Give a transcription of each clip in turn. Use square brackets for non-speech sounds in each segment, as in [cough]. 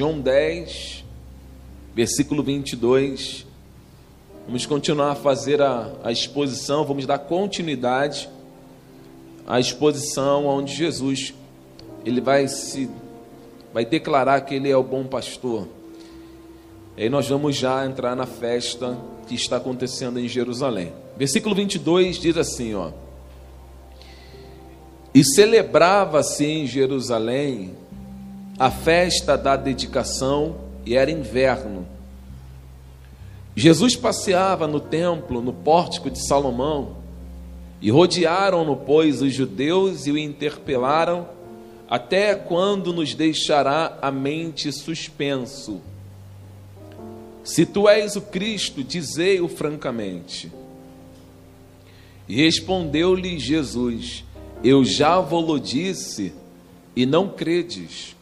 João 10, versículo 22. Vamos continuar a fazer a, a exposição, vamos dar continuidade à exposição onde Jesus ele vai se vai declarar que ele é o bom pastor. E aí nós vamos já entrar na festa que está acontecendo em Jerusalém. Versículo 22 diz assim, ó: E celebrava-se em Jerusalém a festa da dedicação e era inverno. Jesus passeava no templo, no pórtico de Salomão, e rodearam-no, pois, os judeus e o interpelaram: Até quando nos deixará a mente suspenso? Se tu és o Cristo, dizei-o francamente. E respondeu-lhe Jesus: Eu já vou-lo disse, e não credes.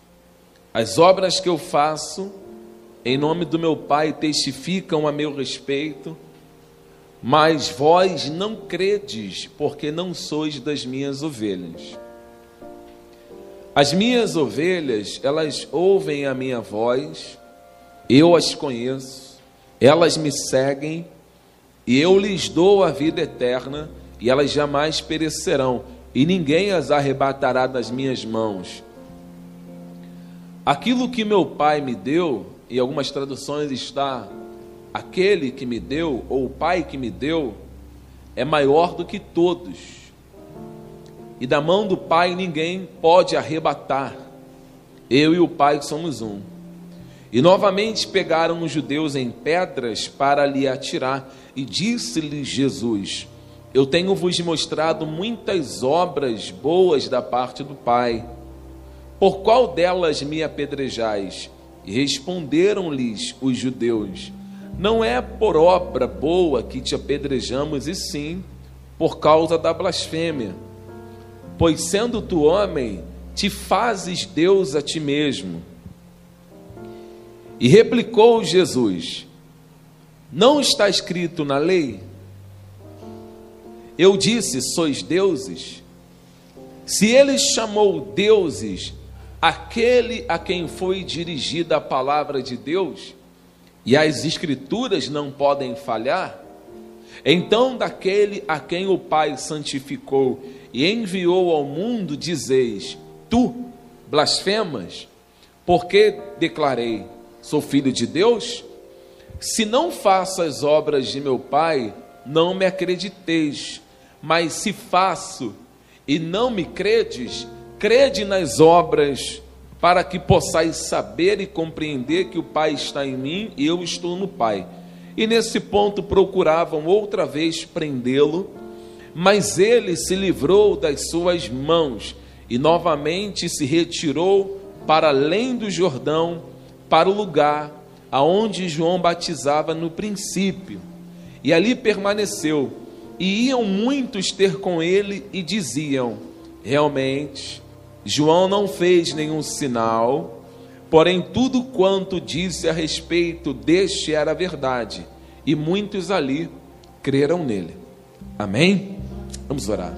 As obras que eu faço, em nome do meu Pai, testificam a meu respeito, mas vós não credes, porque não sois das minhas ovelhas. As minhas ovelhas, elas ouvem a minha voz, eu as conheço, elas me seguem, e eu lhes dou a vida eterna, e elas jamais perecerão, e ninguém as arrebatará das minhas mãos. Aquilo que meu pai me deu, em algumas traduções está aquele que me deu, ou o pai que me deu, é maior do que todos. E da mão do pai ninguém pode arrebatar. Eu e o pai somos um. E novamente pegaram os judeus em pedras para lhe atirar, e disse-lhe Jesus: Eu tenho vos mostrado muitas obras boas da parte do Pai por qual delas me apedrejais? Responderam-lhes os judeus: Não é por obra boa que te apedrejamos, e sim por causa da blasfêmia. Pois sendo tu homem, te fazes Deus a ti mesmo. E replicou Jesus: Não está escrito na lei? Eu disse: Sois deuses? Se ele chamou deuses aquele a quem foi dirigida a palavra de Deus, e as Escrituras não podem falhar, então daquele a quem o Pai santificou e enviou ao mundo, dizeis: Tu blasfemas, porque declarei: Sou filho de Deus? Se não faço as obras de meu Pai, não me acrediteis, mas se faço e não me credes, Crede nas obras, para que possais saber e compreender que o Pai está em mim e eu estou no Pai. E nesse ponto procuravam outra vez prendê-lo, mas ele se livrou das suas mãos e novamente se retirou para além do Jordão, para o lugar aonde João batizava no princípio. E ali permaneceu. E iam muitos ter com ele e diziam: Realmente, João não fez nenhum sinal, porém tudo quanto disse a respeito deste era verdade, e muitos ali creram nele. Amém? Vamos orar.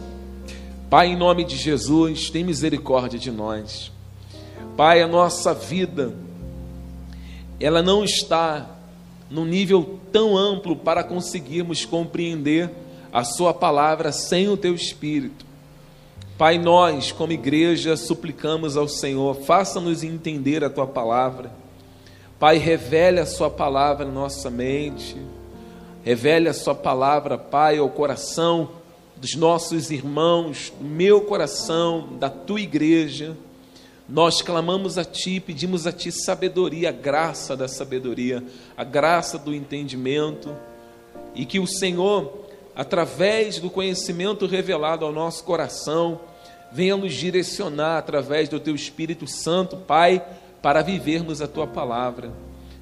Pai, em nome de Jesus, tem misericórdia de nós. Pai, a nossa vida, ela não está num nível tão amplo para conseguirmos compreender a Sua palavra sem o Teu Espírito. Pai, nós, como igreja, suplicamos ao Senhor, faça-nos entender a tua palavra. Pai, revele a sua palavra na nossa mente, revele a sua palavra, Pai, ao coração dos nossos irmãos, do meu coração, da tua igreja. Nós clamamos a Ti, pedimos a Ti sabedoria, a graça da sabedoria, a graça do entendimento, e que o Senhor, através do conhecimento revelado ao nosso coração, venha nos direcionar através do teu Espírito Santo, Pai, para vivermos a tua palavra.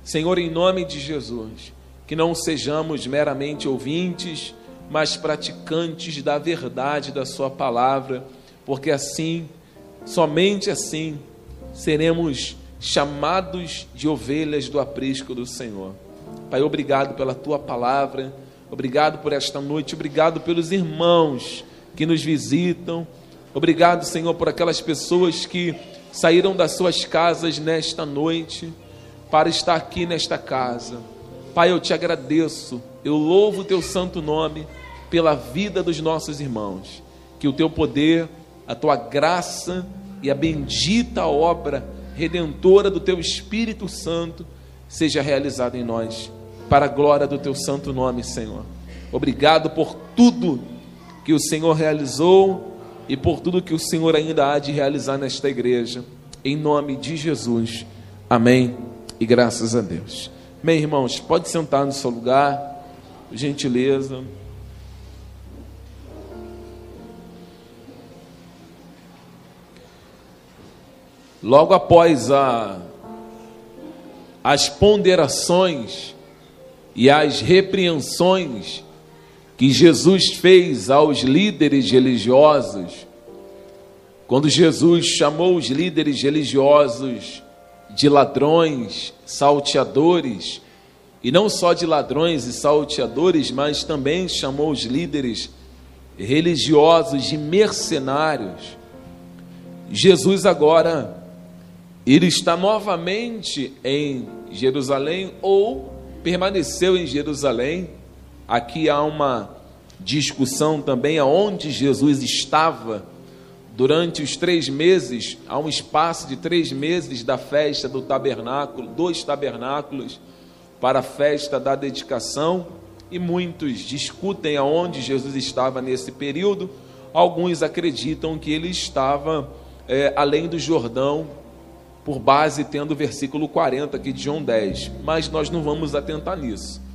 Senhor, em nome de Jesus, que não sejamos meramente ouvintes, mas praticantes da verdade da Sua palavra, porque assim, somente assim, seremos chamados de ovelhas do aprisco do Senhor. Pai, obrigado pela Tua palavra, obrigado por esta noite, obrigado pelos irmãos que nos visitam Obrigado, Senhor, por aquelas pessoas que saíram das suas casas nesta noite, para estar aqui nesta casa. Pai, eu te agradeço, eu louvo o teu santo nome pela vida dos nossos irmãos. Que o teu poder, a tua graça e a bendita obra redentora do teu Espírito Santo seja realizada em nós, para a glória do teu santo nome, Senhor. Obrigado por tudo que o Senhor realizou e por tudo que o Senhor ainda há de realizar nesta igreja. Em nome de Jesus. Amém. E graças a Deus. Bem, irmãos, pode sentar no seu lugar, por gentileza. Logo após a, as ponderações e as repreensões que Jesus fez aos líderes religiosos, quando Jesus chamou os líderes religiosos de ladrões, salteadores, e não só de ladrões e salteadores, mas também chamou os líderes religiosos de mercenários. Jesus agora ele está novamente em Jerusalém ou permaneceu em Jerusalém. Aqui há uma discussão também aonde Jesus estava durante os três meses, há um espaço de três meses da festa do tabernáculo, dois tabernáculos para a festa da dedicação, e muitos discutem aonde Jesus estava nesse período. Alguns acreditam que ele estava é, além do Jordão, por base tendo o versículo 40 aqui de João 10, mas nós não vamos atentar nisso.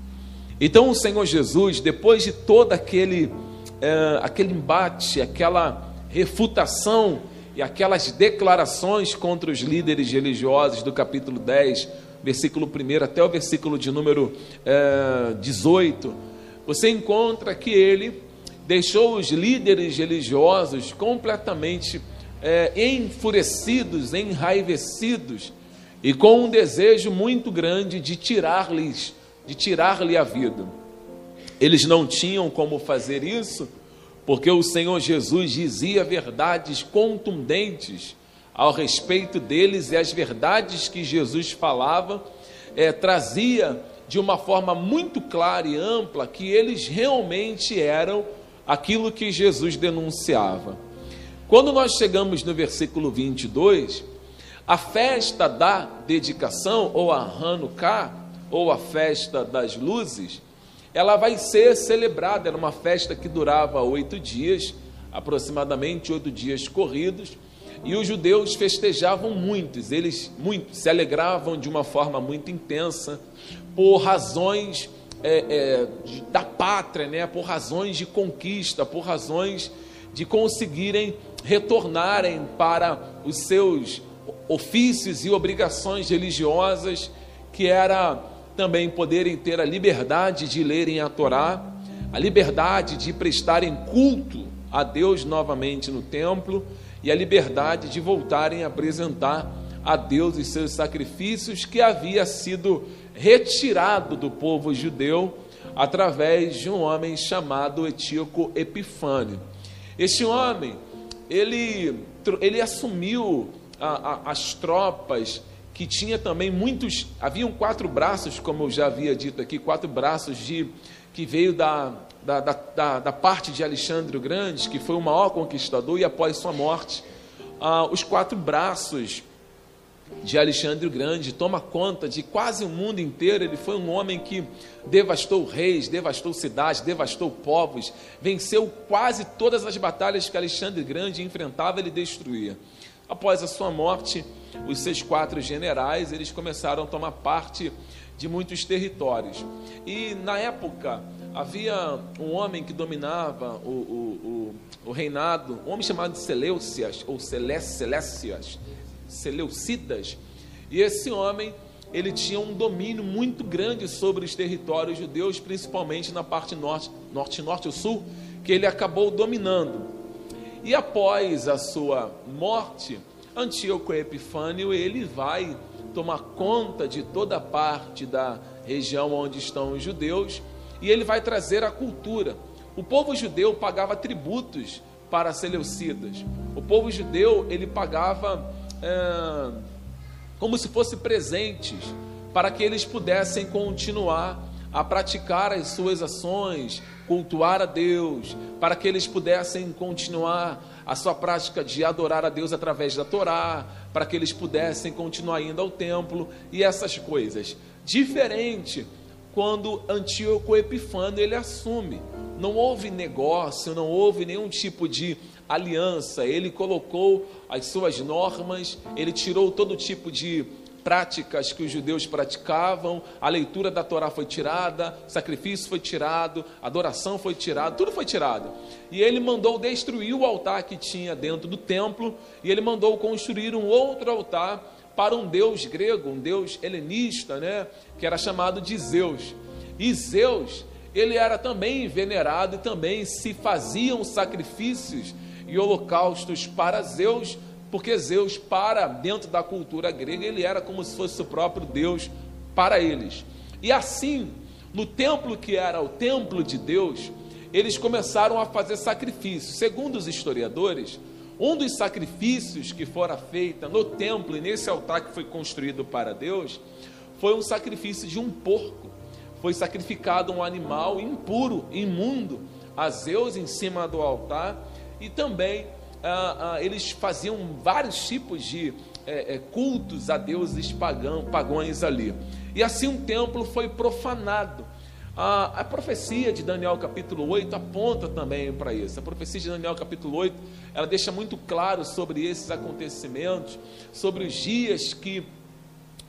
Então o Senhor Jesus, depois de todo aquele, é, aquele embate, aquela refutação e aquelas declarações contra os líderes religiosos do capítulo 10, versículo 1 até o versículo de número é, 18, você encontra que ele deixou os líderes religiosos completamente é, enfurecidos, enraivecidos e com um desejo muito grande de tirar-lhes, de tirar-lhe a vida. Eles não tinham como fazer isso, porque o Senhor Jesus dizia verdades contundentes ao respeito deles e as verdades que Jesus falava é, trazia de uma forma muito clara e ampla que eles realmente eram aquilo que Jesus denunciava. Quando nós chegamos no versículo 22, a festa da dedicação, ou a Hanukkah, ou a festa das luzes, ela vai ser celebrada. Era uma festa que durava oito dias, aproximadamente oito dias corridos, e os judeus festejavam muitos, eles muito, se alegravam de uma forma muito intensa, por razões é, é, da pátria, né? por razões de conquista, por razões de conseguirem retornarem para os seus ofícios e obrigações religiosas, que era também poderem ter a liberdade de lerem a Torá, a liberdade de prestarem culto a Deus novamente no templo e a liberdade de voltarem a apresentar a Deus os seus sacrifícios que havia sido retirado do povo judeu através de um homem chamado Etíoco Epifânio. Este homem ele, ele assumiu a, a, as tropas que tinha também muitos, haviam quatro braços, como eu já havia dito aqui, quatro braços de que veio da, da, da, da parte de Alexandre o Grande, que foi o maior conquistador, e após sua morte, ah, os quatro braços de Alexandre o Grande, toma conta de quase o mundo inteiro. Ele foi um homem que devastou reis, devastou cidades, devastou povos, venceu quase todas as batalhas que Alexandre o Grande enfrentava, ele destruía. Após a sua morte, os seus quatro generais, eles começaram a tomar parte de muitos territórios. E na época havia um homem que dominava o, o, o, o reinado, um homem chamado Seleucias, ou Celestias, Seleucidas. E esse homem, ele tinha um domínio muito grande sobre os territórios judeus, principalmente na parte norte, norte, norte e sul, que ele acabou dominando. E após a sua morte, Antíoco Epifânio, ele vai tomar conta de toda parte da região onde estão os judeus e ele vai trazer a cultura. O povo judeu pagava tributos para Seleucidas. O povo judeu ele pagava é, como se fossem presentes para que eles pudessem continuar a praticar as suas ações, cultuar a Deus, para que eles pudessem continuar a sua prática de adorar a Deus através da Torá, para que eles pudessem continuar indo ao templo e essas coisas. Diferente quando Antíoco Epifânio ele assume. Não houve negócio, não houve nenhum tipo de aliança. Ele colocou as suas normas, ele tirou todo tipo de práticas que os judeus praticavam, a leitura da Torá foi tirada, sacrifício foi tirado, adoração foi tirada, tudo foi tirado. E ele mandou destruir o altar que tinha dentro do templo, e ele mandou construir um outro altar para um deus grego, um deus helenista, né, que era chamado de Zeus. E Zeus, ele era também venerado e também se faziam sacrifícios e holocaustos para Zeus, porque Zeus, para dentro da cultura grega, ele era como se fosse o próprio Deus para eles. E assim, no templo que era o templo de Deus, eles começaram a fazer sacrifícios. Segundo os historiadores, um dos sacrifícios que fora feita no templo e nesse altar que foi construído para Deus foi um sacrifício de um porco. Foi sacrificado um animal impuro, imundo, a Zeus em cima do altar e também ah, ah, eles faziam vários tipos de é, é, cultos a deuses pagão, pagões ali. E assim um templo foi profanado. A, a, profecia de Daniel capítulo 8 aponta também para isso. A profecia de Daniel capítulo 8, ela deixa muito claro sobre esses acontecimentos, sobre os dias que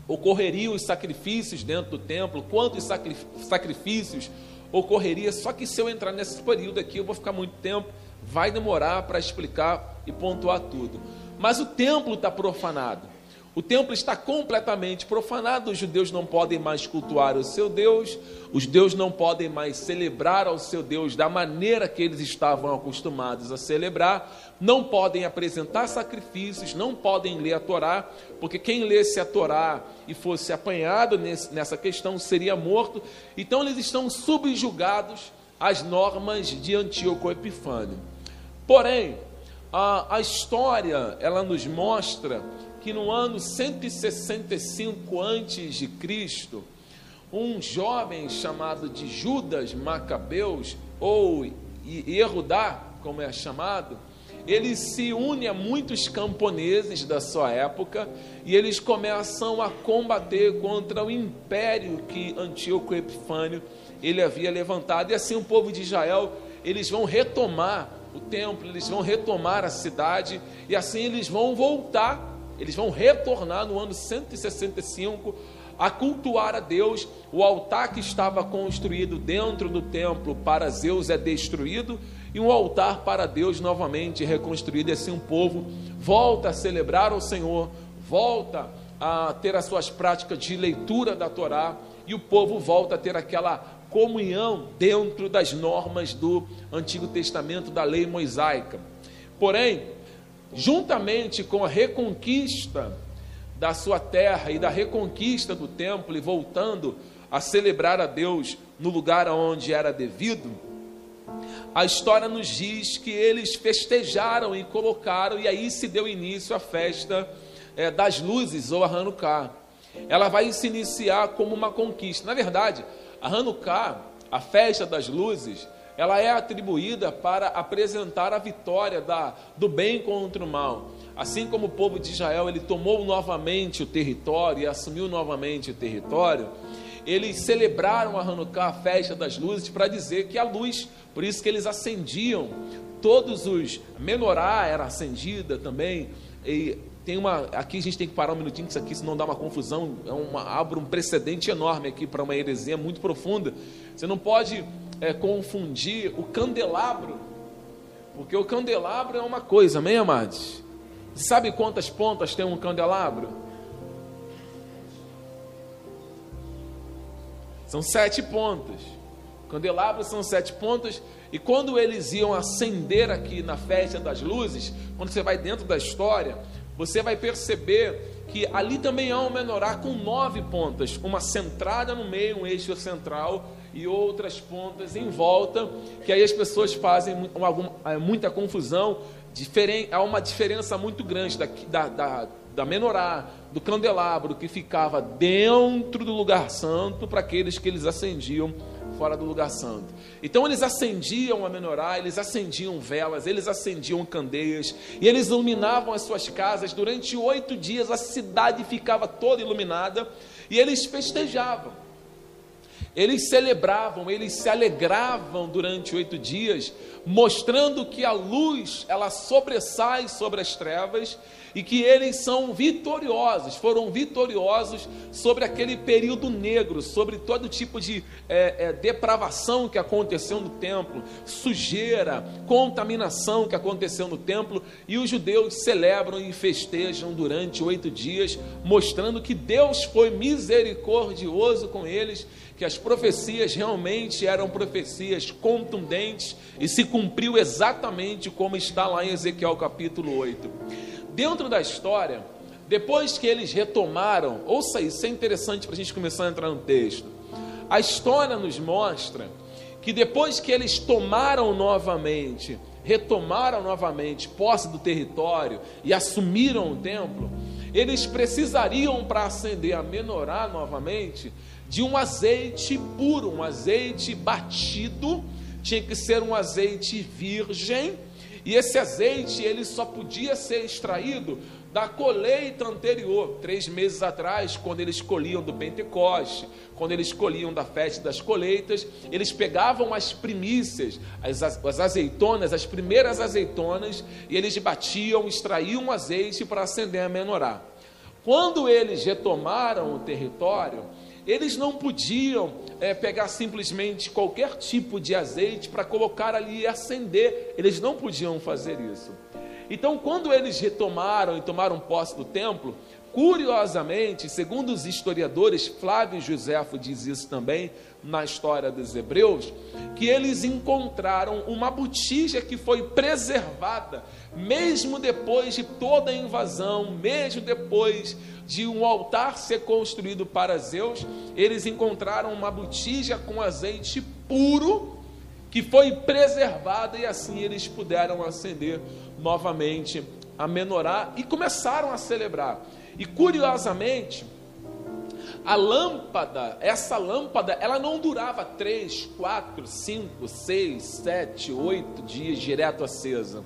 ocorreriam os sacrifícios dentro do templo, quantos sacrifícios ocorreria. Só que se eu entrar nesse período aqui, eu vou ficar muito tempo vai demorar para explicar e pontuar tudo. Mas o templo está profanado. O templo está completamente profanado, os judeus não podem mais cultuar o seu Deus, os judeus não podem mais celebrar ao seu Deus da maneira que eles estavam acostumados a celebrar, não podem apresentar sacrifícios, não podem ler a Torá, porque quem lesse a Torá e fosse apanhado nesse, nessa questão seria morto. Então eles estão subjugados às normas de Antíoco Epifânio. Porém, a, a história ela nos mostra que no ano 165 antes de Cristo, um jovem chamado de Judas Macabeus ou Erudá, como é chamado, ele se une a muitos camponeses da sua época e eles começam a combater contra o império que Antíoco Epifânio ele havia levantado. E assim o povo de Israel eles vão retomar o templo, eles vão retomar a cidade e assim eles vão voltar, eles vão retornar no ano 165 a cultuar a Deus. O altar que estava construído dentro do templo para Zeus é destruído e um altar para Deus novamente reconstruído. E assim o povo volta a celebrar o Senhor, volta a ter as suas práticas de leitura da Torá e o povo volta a ter aquela comunhão dentro das normas do Antigo Testamento, da lei mosaica. Porém, juntamente com a reconquista da sua terra e da reconquista do templo e voltando a celebrar a Deus no lugar onde era devido, a história nos diz que eles festejaram e colocaram, e aí se deu início à festa é, das luzes ou a Hanukkah. Ela vai se iniciar como uma conquista. Na verdade, a Hanukkah, a festa das luzes, ela é atribuída para apresentar a vitória da, do bem contra o mal. Assim como o povo de Israel ele tomou novamente o território e assumiu novamente o território, eles celebraram a Hanukkah, a festa das luzes, para dizer que a luz, por isso que eles acendiam todos os menorá era acendida também e tem uma, aqui a gente tem que parar um minutinho, que isso aqui senão dá uma confusão, é uma, abre um precedente enorme aqui para uma heresia muito profunda. Você não pode é, confundir o candelabro, porque o candelabro é uma coisa, amém, amados? Sabe quantas pontas tem um candelabro? São sete pontas. Candelabros são sete pontas, e quando eles iam acender aqui na festa das luzes, quando você vai dentro da história, você vai perceber que ali também há um menorá com nove pontas, uma centrada no meio, um eixo central e outras pontas em volta, que aí as pessoas fazem muita confusão, há uma diferença muito grande da, da, da, da menorá, do candelabro que ficava dentro do lugar santo para aqueles que eles acendiam fora do lugar santo. Então eles acendiam a menorá, eles acendiam velas, eles acendiam candeias e eles iluminavam as suas casas. Durante oito dias a cidade ficava toda iluminada e eles festejavam. Eles celebravam, eles se alegravam durante oito dias, mostrando que a luz ela sobressai sobre as trevas e que eles são vitoriosos, foram vitoriosos sobre aquele período negro, sobre todo tipo de é, é, depravação que aconteceu no templo, sujeira, contaminação que aconteceu no templo, e os judeus celebram e festejam durante oito dias, mostrando que Deus foi misericordioso com eles, que as profecias realmente eram profecias contundentes e se cumpriu exatamente como está lá em Ezequiel capítulo 8. Dentro da história, depois que eles retomaram, ouça isso, é interessante para a gente começar a entrar no texto. A história nos mostra que depois que eles tomaram novamente, retomaram novamente posse do território e assumiram o templo, eles precisariam para acender a menorá novamente de um azeite puro, um azeite batido, tinha que ser um azeite virgem e esse azeite ele só podia ser extraído da colheita anterior, três meses atrás, quando eles colhiam do Pentecoste, quando eles colhiam da festa das colheitas, eles pegavam as primícias, as, as azeitonas, as primeiras azeitonas, e eles batiam, extraíam o azeite para acender a menorá. Quando eles retomaram o território, eles não podiam é, pegar simplesmente qualquer tipo de azeite para colocar ali e acender. Eles não podiam fazer isso. Então, quando eles retomaram e tomaram posse do templo, curiosamente, segundo os historiadores, Flávio Joséfo diz isso também na história dos Hebreus, que eles encontraram uma botija que foi preservada, mesmo depois de toda a invasão, mesmo depois de um altar ser construído para Zeus, eles encontraram uma botija com azeite puro que foi preservada e assim eles puderam acender novamente a menorá e começaram a celebrar. E curiosamente, a lâmpada, essa lâmpada, ela não durava três, quatro, cinco, seis, sete, oito dias direto acesa.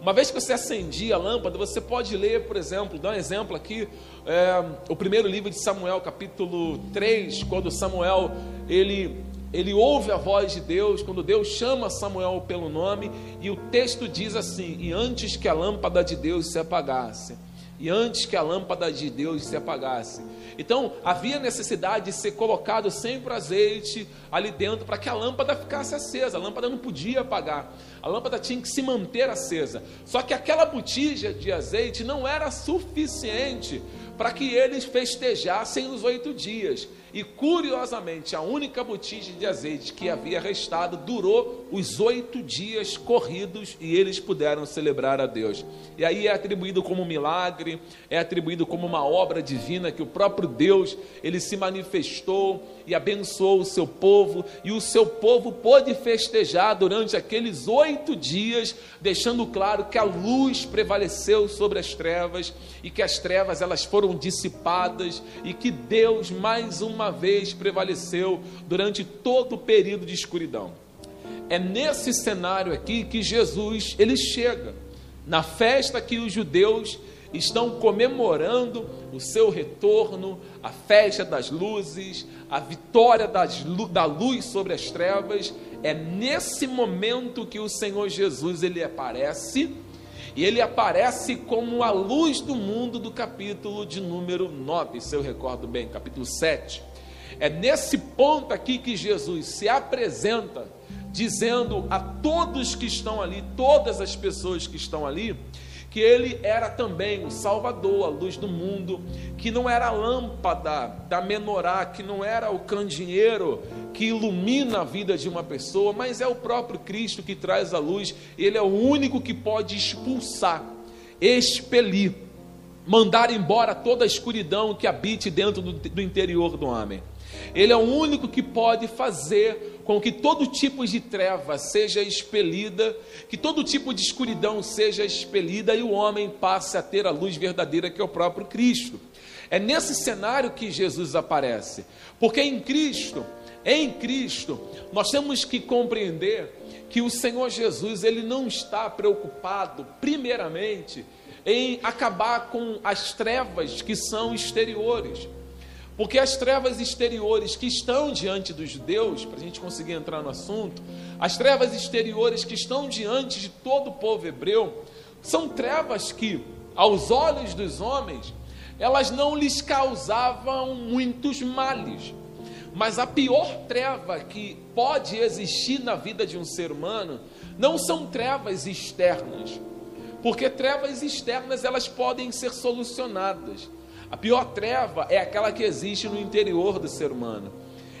Uma vez que você acendia a lâmpada, você pode ler, por exemplo, dar um exemplo aqui, é, o primeiro livro de Samuel, capítulo 3, quando Samuel ele, ele ouve a voz de Deus, quando Deus chama Samuel pelo nome, e o texto diz assim: E antes que a lâmpada de Deus se apagasse, e antes que a lâmpada de Deus se apagasse, então havia necessidade de ser colocado sempre azeite ali dentro para que a lâmpada ficasse acesa. A lâmpada não podia apagar. A lâmpada tinha que se manter acesa. Só que aquela botija de azeite não era suficiente para que eles festejassem os oito dias. E curiosamente, a única botija de azeite que havia restado durou os oito dias corridos e eles puderam celebrar a Deus. E aí é atribuído como um milagre, é atribuído como uma obra divina que o próprio Deus ele se manifestou e abençoou o seu povo, e o seu povo pôde festejar durante aqueles oito dias, deixando claro que a luz prevaleceu sobre as trevas e que as trevas elas foram dissipadas e que Deus mais uma vez prevaleceu durante todo o período de escuridão. É nesse cenário aqui que Jesus ele chega na festa que os judeus estão comemorando o seu retorno, a festa das luzes, a vitória das, da luz sobre as trevas. É nesse momento que o Senhor Jesus ele aparece, e ele aparece como a luz do mundo do capítulo de número 9, se eu recordo bem, capítulo 7. É nesse ponto aqui que Jesus se apresenta, dizendo a todos que estão ali, todas as pessoas que estão ali, que ele era também o Salvador, a luz do mundo, que não era a lâmpada da menorá, que não era o candeeiro que ilumina a vida de uma pessoa, mas é o próprio Cristo que traz a luz, ele é o único que pode expulsar, expelir, mandar embora toda a escuridão que habite dentro do, do interior do homem. Ele é o único que pode fazer com que todo tipo de treva seja expelida, que todo tipo de escuridão seja expelida e o homem passe a ter a luz verdadeira que é o próprio Cristo. É nesse cenário que Jesus aparece, porque em Cristo, em Cristo, nós temos que compreender que o Senhor Jesus, ele não está preocupado primeiramente em acabar com as trevas que são exteriores. Porque as trevas exteriores que estão diante dos judeus, para a gente conseguir entrar no assunto, as trevas exteriores que estão diante de todo o povo hebreu, são trevas que, aos olhos dos homens, elas não lhes causavam muitos males. Mas a pior treva que pode existir na vida de um ser humano não são trevas externas, porque trevas externas elas podem ser solucionadas. A pior treva é aquela que existe no interior do ser humano.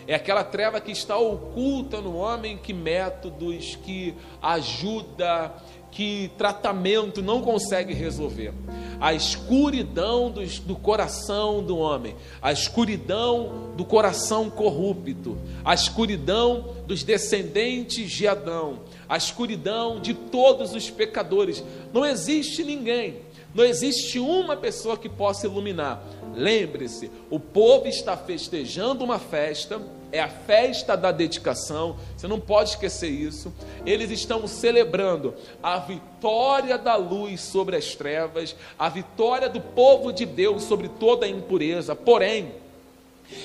É aquela treva que está oculta no homem, que métodos, que ajuda, que tratamento não consegue resolver. A escuridão do, do coração do homem, a escuridão do coração corrupto, a escuridão dos descendentes de Adão, a escuridão de todos os pecadores. Não existe ninguém não existe uma pessoa que possa iluminar. Lembre-se, o povo está festejando uma festa, é a festa da dedicação, você não pode esquecer isso. Eles estão celebrando a vitória da luz sobre as trevas, a vitória do povo de Deus sobre toda a impureza. Porém,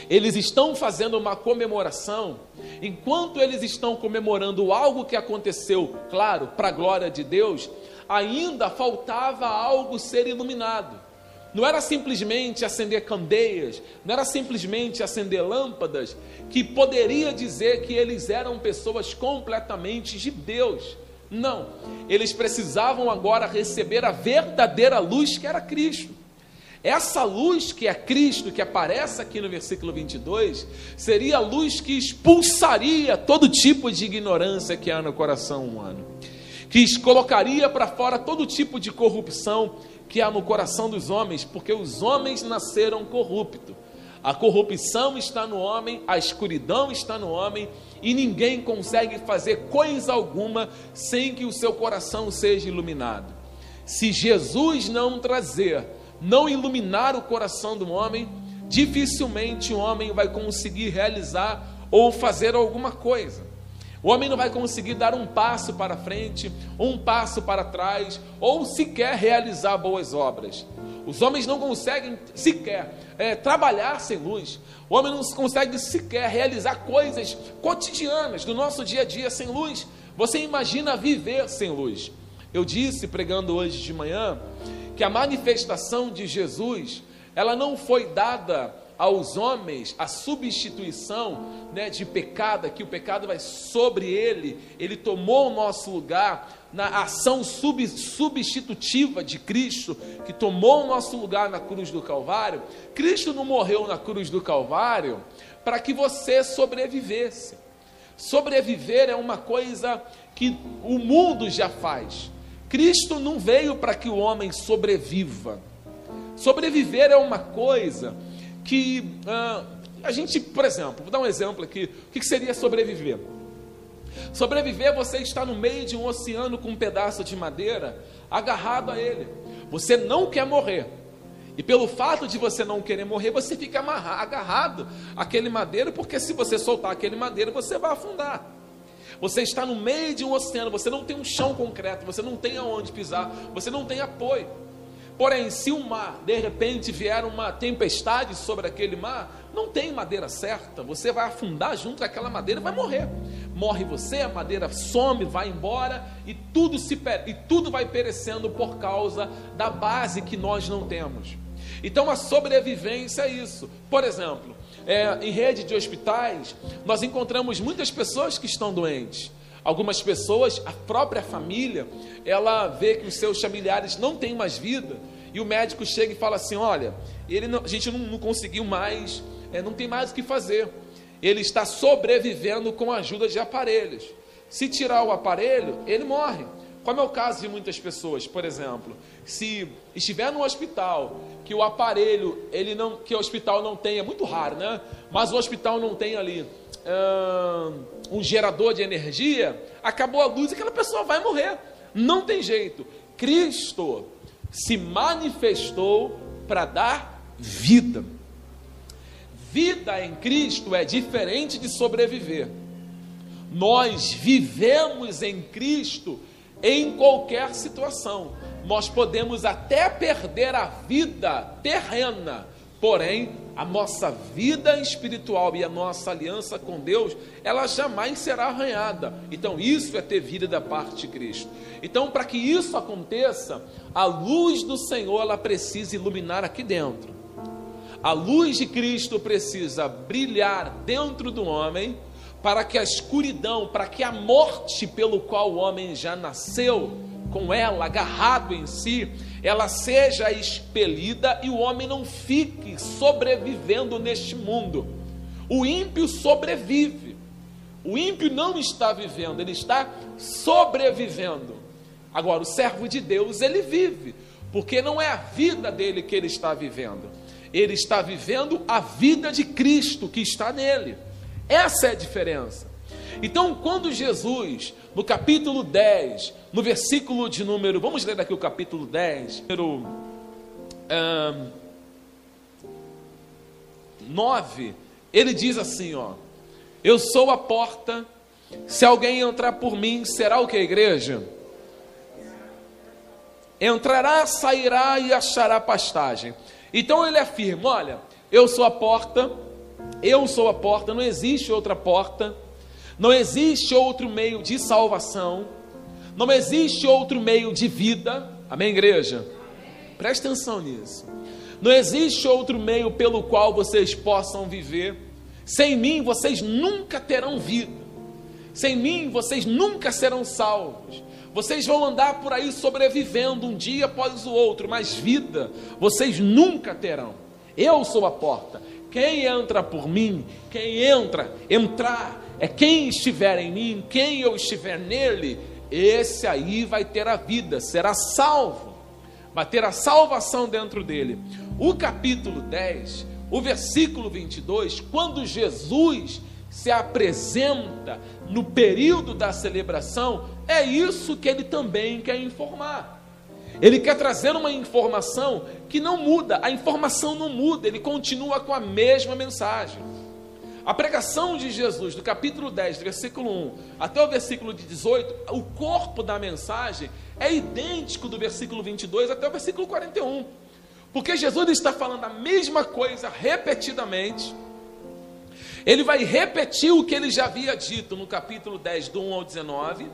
eles estão fazendo uma comemoração, enquanto eles estão comemorando algo que aconteceu, claro, para a glória de Deus, ainda faltava algo ser iluminado. Não era simplesmente acender candeias, não era simplesmente acender lâmpadas, que poderia dizer que eles eram pessoas completamente de Deus. Não, eles precisavam agora receber a verdadeira luz que era Cristo. Essa luz que é Cristo, que aparece aqui no versículo 22, seria a luz que expulsaria todo tipo de ignorância que há no coração humano que colocaria para fora todo tipo de corrupção que há no coração dos homens, porque os homens nasceram corruptos. A corrupção está no homem, a escuridão está no homem, e ninguém consegue fazer coisa alguma sem que o seu coração seja iluminado. Se Jesus não trazer, não iluminar o coração do homem, dificilmente o homem vai conseguir realizar ou fazer alguma coisa. O homem não vai conseguir dar um passo para frente, um passo para trás, ou sequer realizar boas obras. Os homens não conseguem sequer é, trabalhar sem luz. O homem não consegue sequer realizar coisas cotidianas do nosso dia a dia sem luz. Você imagina viver sem luz? Eu disse pregando hoje de manhã que a manifestação de Jesus, ela não foi dada aos homens a substituição né, de pecado, que o pecado vai sobre ele, ele tomou o nosso lugar na ação sub, substitutiva de Cristo, que tomou o nosso lugar na cruz do Calvário. Cristo não morreu na cruz do Calvário para que você sobrevivesse. Sobreviver é uma coisa que o mundo já faz. Cristo não veio para que o homem sobreviva. Sobreviver é uma coisa que ah, a gente, por exemplo, vou dar um exemplo aqui: o que seria sobreviver? Sobreviver, você está no meio de um oceano com um pedaço de madeira agarrado a ele. Você não quer morrer. E pelo fato de você não querer morrer, você fica amarrado, agarrado àquele madeiro, porque se você soltar aquele madeiro, você vai afundar. Você está no meio de um oceano, você não tem um chão concreto, você não tem aonde pisar, você não tem apoio. Porém, se o mar, de repente, vier uma tempestade sobre aquele mar, não tem madeira certa, você vai afundar junto com aquela madeira e vai morrer. Morre você, a madeira some, vai embora e tudo, se, e tudo vai perecendo por causa da base que nós não temos. Então, a sobrevivência é isso. Por exemplo, é, em rede de hospitais, nós encontramos muitas pessoas que estão doentes. Algumas pessoas, a própria família, ela vê que os seus familiares não têm mais vida e o médico chega e fala assim: olha, ele não, a gente não, não conseguiu mais, é, não tem mais o que fazer. Ele está sobrevivendo com a ajuda de aparelhos. Se tirar o aparelho, ele morre. Como é o caso de muitas pessoas, por exemplo, se estiver no hospital, que o aparelho, ele não, que o hospital não tem, é muito raro, né? Mas o hospital não tem ali um gerador de energia, acabou a luz, aquela pessoa vai morrer. Não tem jeito. Cristo se manifestou para dar vida. Vida em Cristo é diferente de sobreviver. Nós vivemos em Cristo em qualquer situação. Nós podemos até perder a vida terrena, porém, a nossa vida espiritual e a nossa aliança com Deus, ela jamais será arranhada. Então, isso é ter vida da parte de Cristo. Então, para que isso aconteça, a luz do Senhor ela precisa iluminar aqui dentro. A luz de Cristo precisa brilhar dentro do homem para que a escuridão, para que a morte pelo qual o homem já nasceu, com ela agarrado em si, ela seja expelida e o homem não fique sobrevivendo neste mundo. O ímpio sobrevive. O ímpio não está vivendo, ele está sobrevivendo. Agora, o servo de Deus, ele vive, porque não é a vida dele que ele está vivendo, ele está vivendo a vida de Cristo que está nele. Essa é a diferença. Então, quando Jesus, no capítulo 10, no versículo de número, vamos ler aqui o capítulo 10, número um, 9, ele diz assim: ó, Eu sou a porta, se alguém entrar por mim, será o que, igreja? Entrará, sairá e achará pastagem. Então ele afirma: Olha, eu sou a porta eu sou a porta, não existe outra porta, não existe outro meio de salvação, não existe outro meio de vida. Amém, igreja? Presta atenção nisso. Não existe outro meio pelo qual vocês possam viver. Sem mim vocês nunca terão vida. Sem mim vocês nunca serão salvos. Vocês vão andar por aí sobrevivendo um dia após o outro, mas vida vocês nunca terão. Eu sou a porta. Quem entra por mim, quem entra, entrar, é quem estiver em mim, quem eu estiver nele, esse aí vai ter a vida, será salvo, vai ter a salvação dentro dele. O capítulo 10, o versículo 22, quando Jesus se apresenta no período da celebração, é isso que ele também quer informar. Ele quer trazer uma informação que não muda, a informação não muda, ele continua com a mesma mensagem. A pregação de Jesus, do capítulo 10, versículo 1 até o versículo 18, o corpo da mensagem é idêntico do versículo 22 até o versículo 41. Porque Jesus está falando a mesma coisa repetidamente. Ele vai repetir o que ele já havia dito no capítulo 10, do 1 ao 19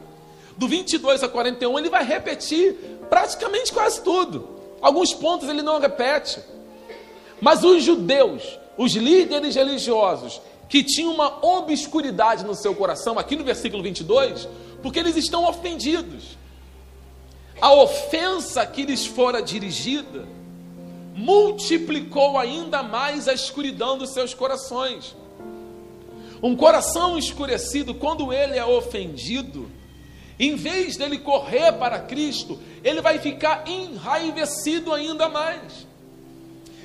do 22 a 41, ele vai repetir praticamente quase tudo. Alguns pontos ele não repete. Mas os judeus, os líderes religiosos, que tinham uma obscuridade no seu coração, aqui no versículo 22, porque eles estão ofendidos. A ofensa que lhes fora dirigida multiplicou ainda mais a escuridão dos seus corações. Um coração escurecido, quando ele é ofendido, em vez dele correr para Cristo, ele vai ficar enraivecido ainda mais.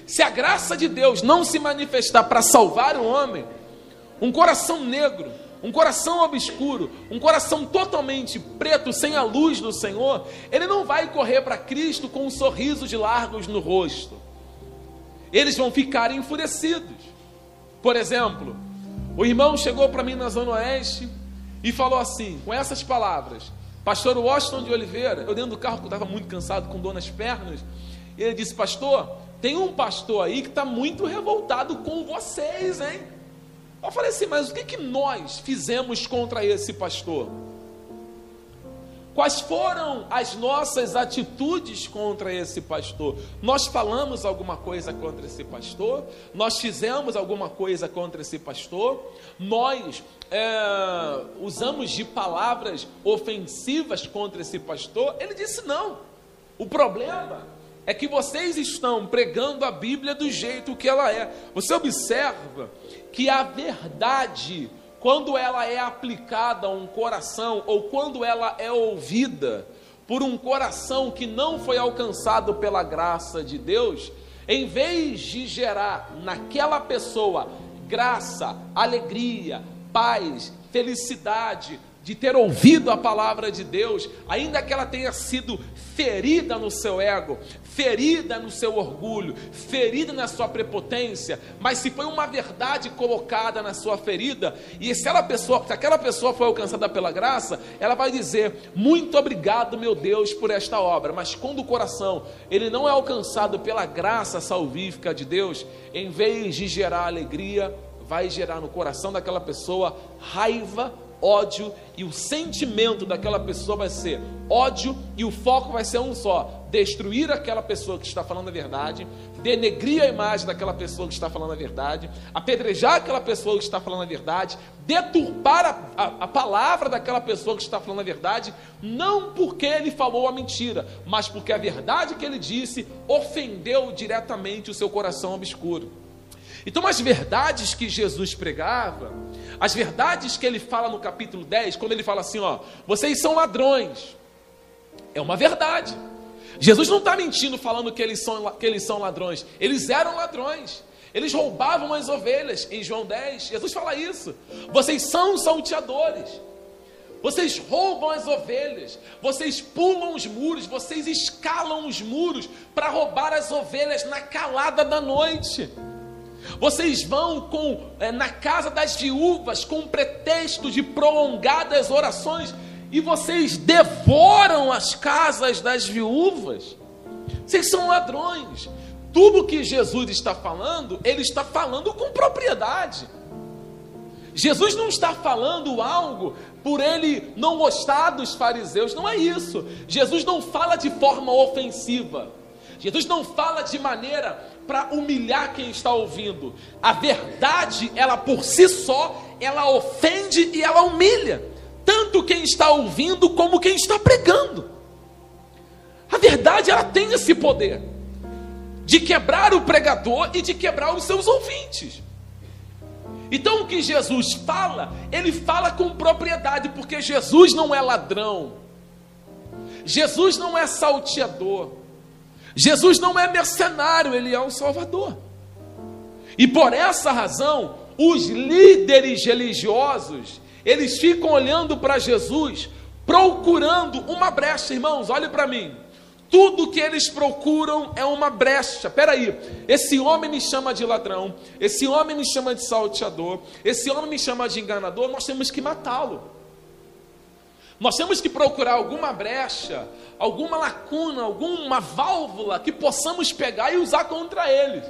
Se a graça de Deus não se manifestar para salvar o homem, um coração negro, um coração obscuro, um coração totalmente preto, sem a luz do Senhor, ele não vai correr para Cristo com um sorriso de largos no rosto. Eles vão ficar enfurecidos. Por exemplo, o irmão chegou para mim na Zona Oeste e falou assim, com essas palavras: Pastor Washington de Oliveira, eu dentro do carro, que eu estava muito cansado, com dor nas pernas, ele disse: Pastor, tem um pastor aí que está muito revoltado com vocês, hein? Eu falei assim, mas o que, que nós fizemos contra esse pastor? Quais foram as nossas atitudes contra esse pastor? Nós falamos alguma coisa contra esse pastor? Nós fizemos alguma coisa contra esse pastor? Nós é, usamos de palavras ofensivas contra esse pastor? Ele disse não. O problema é que vocês estão pregando a Bíblia do jeito que ela é. Você observa que a verdade quando ela é aplicada a um coração ou quando ela é ouvida por um coração que não foi alcançado pela graça de Deus, em vez de gerar naquela pessoa graça, alegria, paz, felicidade, de ter ouvido a palavra de Deus, ainda que ela tenha sido ferida no seu ego, ferida no seu orgulho, ferida na sua prepotência, mas se foi uma verdade colocada na sua ferida, e se, ela pessoa, se aquela pessoa foi alcançada pela graça, ela vai dizer: Muito obrigado, meu Deus, por esta obra. Mas quando o coração ele não é alcançado pela graça salvífica de Deus, em vez de gerar alegria, vai gerar no coração daquela pessoa raiva, ódio e o sentimento daquela pessoa vai ser ódio e o foco vai ser um só: destruir aquela pessoa que está falando a verdade, denegrir a imagem daquela pessoa que está falando a verdade, apedrejar aquela pessoa que está falando a verdade, deturpar a, a, a palavra daquela pessoa que está falando a verdade, não porque ele falou a mentira, mas porque a verdade que ele disse ofendeu diretamente o seu coração obscuro. Então, as verdades que Jesus pregava, as verdades que ele fala no capítulo 10, quando ele fala assim: ó, vocês são ladrões, é uma verdade. Jesus não está mentindo falando que eles, são, que eles são ladrões, eles eram ladrões. Eles roubavam as ovelhas, em João 10, Jesus fala isso. Vocês são salteadores, vocês roubam as ovelhas, vocês pulam os muros, vocês escalam os muros para roubar as ovelhas na calada da noite. Vocês vão com é, na casa das viúvas com pretexto de prolongadas orações e vocês devoram as casas das viúvas. Vocês são ladrões. Tudo que Jesus está falando, ele está falando com propriedade. Jesus não está falando algo por ele não gostar dos fariseus, não é isso. Jesus não fala de forma ofensiva. Jesus não fala de maneira para humilhar quem está ouvindo. A verdade, ela por si só, ela ofende e ela humilha, tanto quem está ouvindo como quem está pregando. A verdade, ela tem esse poder de quebrar o pregador e de quebrar os seus ouvintes. Então o que Jesus fala, ele fala com propriedade, porque Jesus não é ladrão. Jesus não é salteador. Jesus não é mercenário, ele é o Salvador. E por essa razão, os líderes religiosos, eles ficam olhando para Jesus, procurando uma brecha, irmãos, olhe para mim. Tudo que eles procuram é uma brecha. Peraí, esse homem me chama de ladrão, esse homem me chama de salteador, esse homem me chama de enganador, nós temos que matá-lo. Nós temos que procurar alguma brecha, alguma lacuna, alguma válvula que possamos pegar e usar contra eles.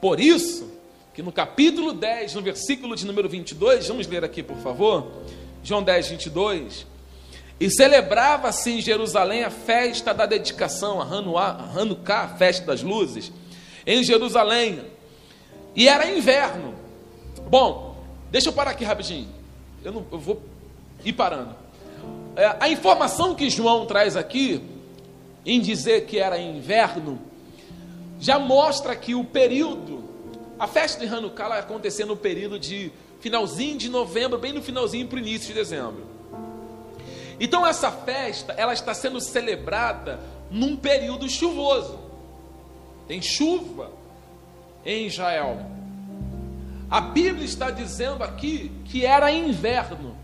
Por isso, que no capítulo 10, no versículo de número 22, vamos ler aqui, por favor, João 10, 22. E celebrava-se em Jerusalém a festa da dedicação, a Hanukkah, a festa das luzes, em Jerusalém. E era inverno. Bom, deixa eu parar aqui rapidinho. Eu, não, eu vou ir parando. É, a informação que João traz aqui, em dizer que era inverno, já mostra que o período, a festa de Hanukkah vai acontecer no período de finalzinho de novembro, bem no finalzinho para o início de dezembro. Então essa festa, ela está sendo celebrada num período chuvoso. Tem chuva em Israel. A Bíblia está dizendo aqui que era inverno.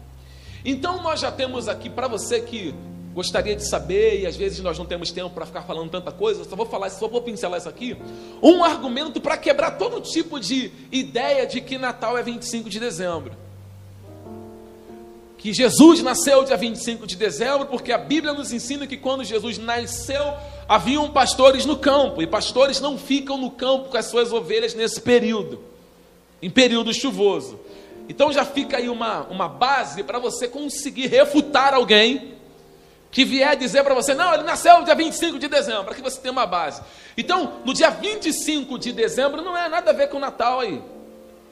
Então nós já temos aqui para você que gostaria de saber e às vezes nós não temos tempo para ficar falando tanta coisa, só vou falar, só vou pincelar isso aqui, um argumento para quebrar todo tipo de ideia de que Natal é 25 de dezembro. Que Jesus nasceu dia 25 de dezembro, porque a Bíblia nos ensina que quando Jesus nasceu, haviam pastores no campo, e pastores não ficam no campo com as suas ovelhas nesse período, em período chuvoso. Então já fica aí uma, uma base para você conseguir refutar alguém que vier dizer para você, não, ele nasceu dia 25 de dezembro, para que você tenha uma base. Então, no dia 25 de dezembro não é nada a ver com o Natal aí.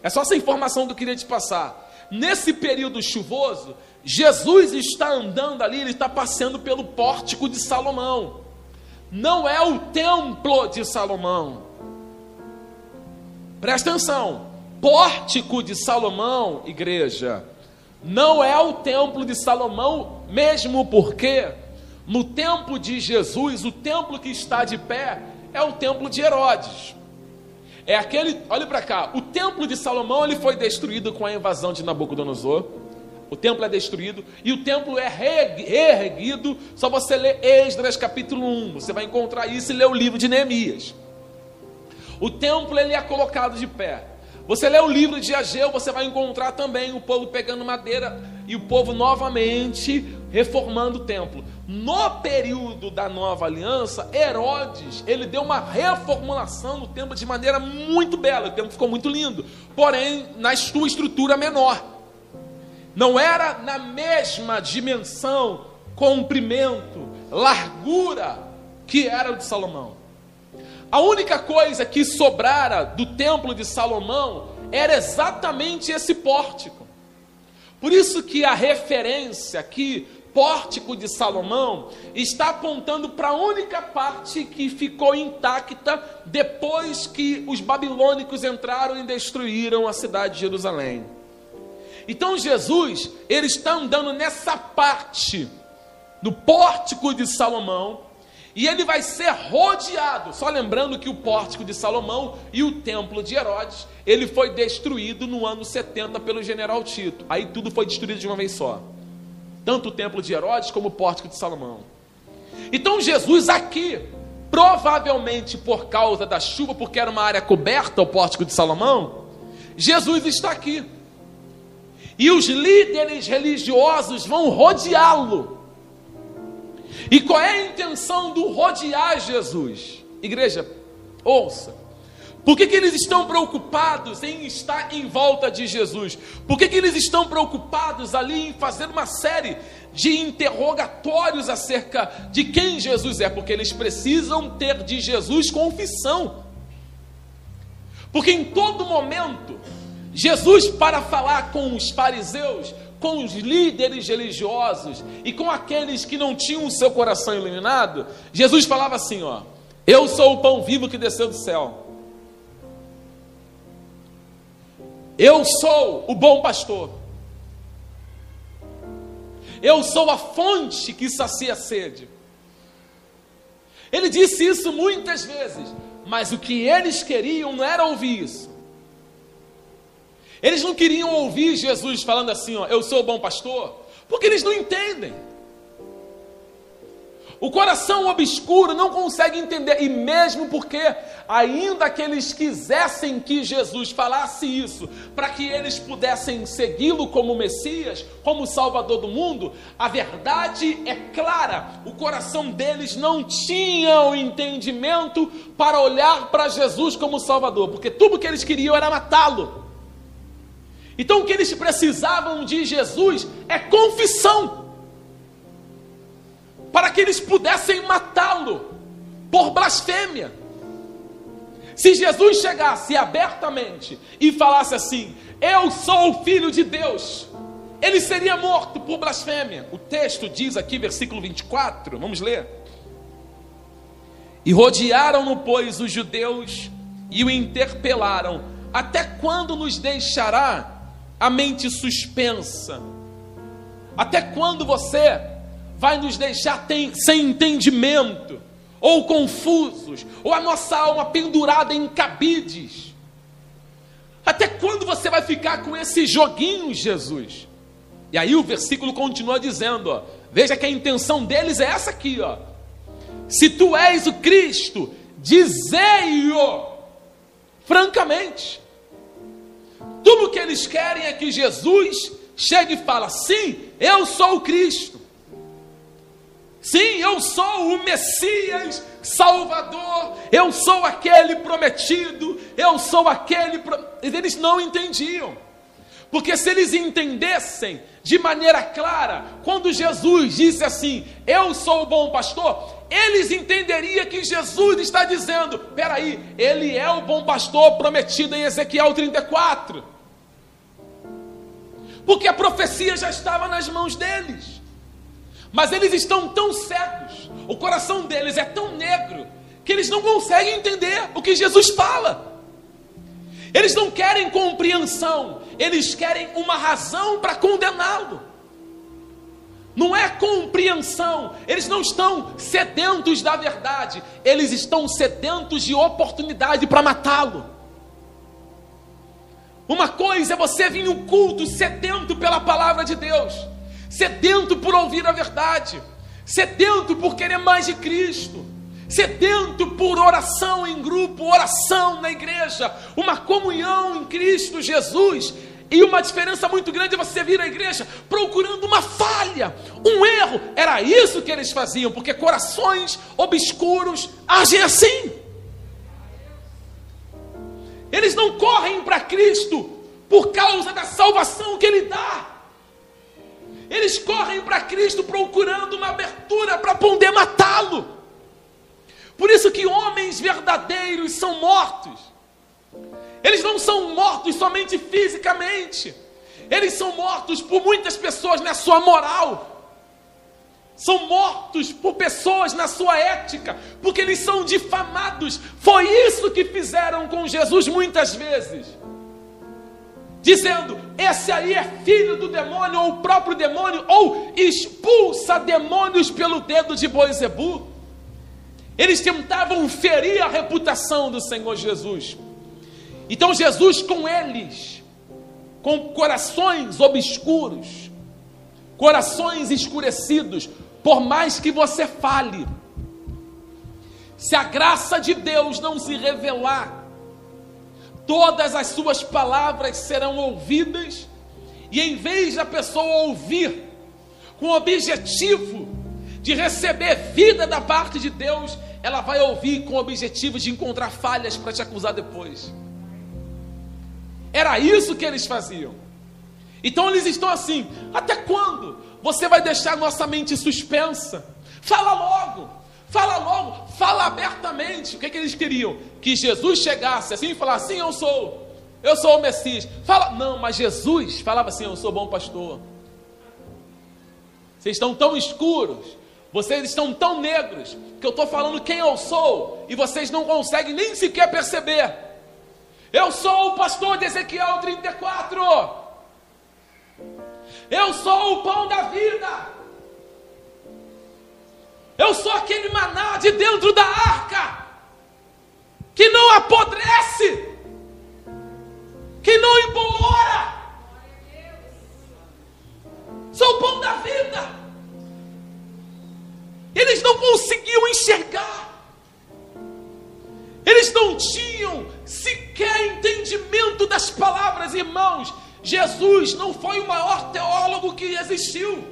É só essa informação que eu queria te passar. Nesse período chuvoso, Jesus está andando ali, ele está passeando pelo pórtico de Salomão. Não é o templo de Salomão. Presta atenção pórtico de Salomão, igreja, não é o templo de Salomão, mesmo porque no templo de Jesus, o templo que está de pé, é o templo de Herodes. É aquele, olha para cá, o templo de Salomão ele foi destruído com a invasão de Nabucodonosor. O templo é destruído e o templo é reerguido. Só você ler Esdras capítulo 1, você vai encontrar isso e ler o livro de Neemias. O templo ele é colocado de pé. Você lê o livro de Ageu, você vai encontrar também o povo pegando madeira e o povo novamente reformando o templo. No período da nova aliança, Herodes, ele deu uma reformulação no templo de maneira muito bela. O templo ficou muito lindo, porém na sua estrutura menor. Não era na mesma dimensão, comprimento, largura que era o de Salomão. A única coisa que sobrara do templo de Salomão era exatamente esse pórtico. Por isso que a referência aqui, pórtico de Salomão, está apontando para a única parte que ficou intacta depois que os babilônicos entraram e destruíram a cidade de Jerusalém. Então Jesus, ele está andando nessa parte do pórtico de Salomão, e ele vai ser rodeado. Só lembrando que o pórtico de Salomão e o templo de Herodes, ele foi destruído no ano 70 pelo general Tito. Aí tudo foi destruído de uma vez só. Tanto o templo de Herodes como o pórtico de Salomão. Então Jesus aqui, provavelmente por causa da chuva, porque era uma área coberta o pórtico de Salomão, Jesus está aqui. E os líderes religiosos vão rodeá-lo e qual é a intenção do rodear Jesus? Igreja, ouça. Por que, que eles estão preocupados em estar em volta de Jesus? Por que, que eles estão preocupados ali em fazer uma série de interrogatórios acerca de quem Jesus é? Porque eles precisam ter de Jesus confissão. Porque em todo momento, Jesus, para falar com os fariseus, com os líderes religiosos e com aqueles que não tinham o seu coração iluminado, Jesus falava assim: ó, eu sou o pão vivo que desceu do céu. Eu sou o bom pastor. Eu sou a fonte que sacia a sede. Ele disse isso muitas vezes, mas o que eles queriam não era ouvir isso. Eles não queriam ouvir Jesus falando assim, ó, eu sou o bom pastor, porque eles não entendem. O coração obscuro não consegue entender, e mesmo porque, ainda que eles quisessem que Jesus falasse isso, para que eles pudessem segui-lo como Messias, como Salvador do mundo, a verdade é clara: o coração deles não tinha o entendimento para olhar para Jesus como Salvador, porque tudo que eles queriam era matá-lo. Então o que eles precisavam de Jesus é confissão, para que eles pudessem matá-lo por blasfêmia. Se Jesus chegasse abertamente e falasse assim: Eu sou o filho de Deus, ele seria morto por blasfêmia. O texto diz aqui, versículo 24, vamos ler. E rodearam-no, pois, os judeus e o interpelaram: Até quando nos deixará a mente suspensa? Até quando você vai nos deixar tem, sem entendimento, ou confusos, ou a nossa alma pendurada em cabides? Até quando você vai ficar com esse joguinho, Jesus? E aí o versículo continua dizendo: ó, veja que a intenção deles é essa aqui, ó. Se tu és o Cristo, dizei-o francamente. Tudo que eles querem é que Jesus chegue e fala: "Sim, eu sou o Cristo. Sim, eu sou o Messias Salvador. Eu sou aquele prometido. Eu sou aquele pro... eles não entendiam. Porque se eles entendessem de maneira clara, quando Jesus disse assim: Eu sou o bom pastor, eles entenderiam que Jesus está dizendo: Peraí, ele é o bom pastor prometido em Ezequiel 34 porque a profecia já estava nas mãos deles. Mas eles estão tão cegos, o coração deles é tão negro, que eles não conseguem entender o que Jesus fala. Eles não querem compreensão, eles querem uma razão para condená-lo. Não é compreensão, eles não estão sedentos da verdade, eles estão sedentos de oportunidade para matá-lo. Uma coisa é você vir no culto sedento pela palavra de Deus, sedento por ouvir a verdade, sedento por querer mais de Cristo, sedento por oração em grupo, oração na igreja, uma comunhão em Cristo Jesus. E uma diferença muito grande é você vir à igreja procurando uma falha, um erro. Era isso que eles faziam, porque corações obscuros agem assim. Eles não correm para Cristo por causa da salvação que Ele dá. Eles correm para Cristo procurando uma abertura para poder matá-lo. Por isso que homens verdadeiros são mortos. Eles não são mortos somente fisicamente. Eles são mortos por muitas pessoas na sua moral. São mortos por pessoas na sua ética, porque eles são difamados. Foi isso que fizeram com Jesus muitas vezes. Dizendo, esse aí é filho do demônio, ou o próprio demônio, ou expulsa demônios pelo dedo de Boizebu. Eles tentavam ferir a reputação do Senhor Jesus. Então Jesus com eles, com corações obscuros, corações escurecidos, por mais que você fale, se a graça de Deus não se revelar, todas as suas palavras serão ouvidas, e em vez da pessoa ouvir com o objetivo de receber vida da parte de Deus, ela vai ouvir com o objetivo de encontrar falhas para te acusar depois. Era isso que eles faziam. Então eles estão assim: até quando você vai deixar nossa mente suspensa? Fala logo, fala logo, fala abertamente. O que, é que eles queriam? Que Jesus chegasse assim e falasse: Sim, eu sou, eu sou o Messias. Fala, não, mas Jesus falava assim: Eu sou bom pastor. Vocês estão tão escuros, vocês estão tão negros, que eu estou falando quem eu sou e vocês não conseguem nem sequer perceber. Eu sou o pastor de Ezequiel 34. Eu sou o pão da vida. Eu sou aquele maná de dentro da arca que não apodrece, que não embolora. Sou o pão da vida. Eles não conseguiam enxergar. Eles não tinham sequer entendimento das palavras, irmãos. Jesus não foi o maior teólogo que existiu.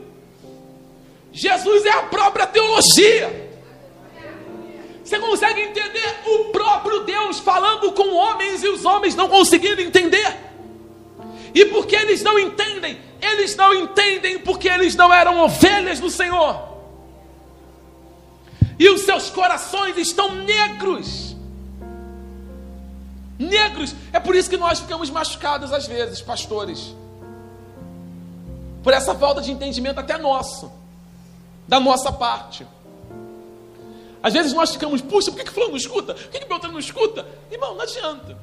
Jesus é a própria teologia. Você consegue entender o próprio Deus falando com homens e os homens não conseguindo entender? E porque eles não entendem? Eles não entendem porque eles não eram ovelhas do Senhor. E os seus corações estão negros negros. É por isso que nós ficamos machucados às vezes, pastores. Por essa falta de entendimento até nosso, da nossa parte. Às vezes nós ficamos, puxa, por que, que fulano não escuta? Por que, que Beltrano não escuta? Irmão, não adianta.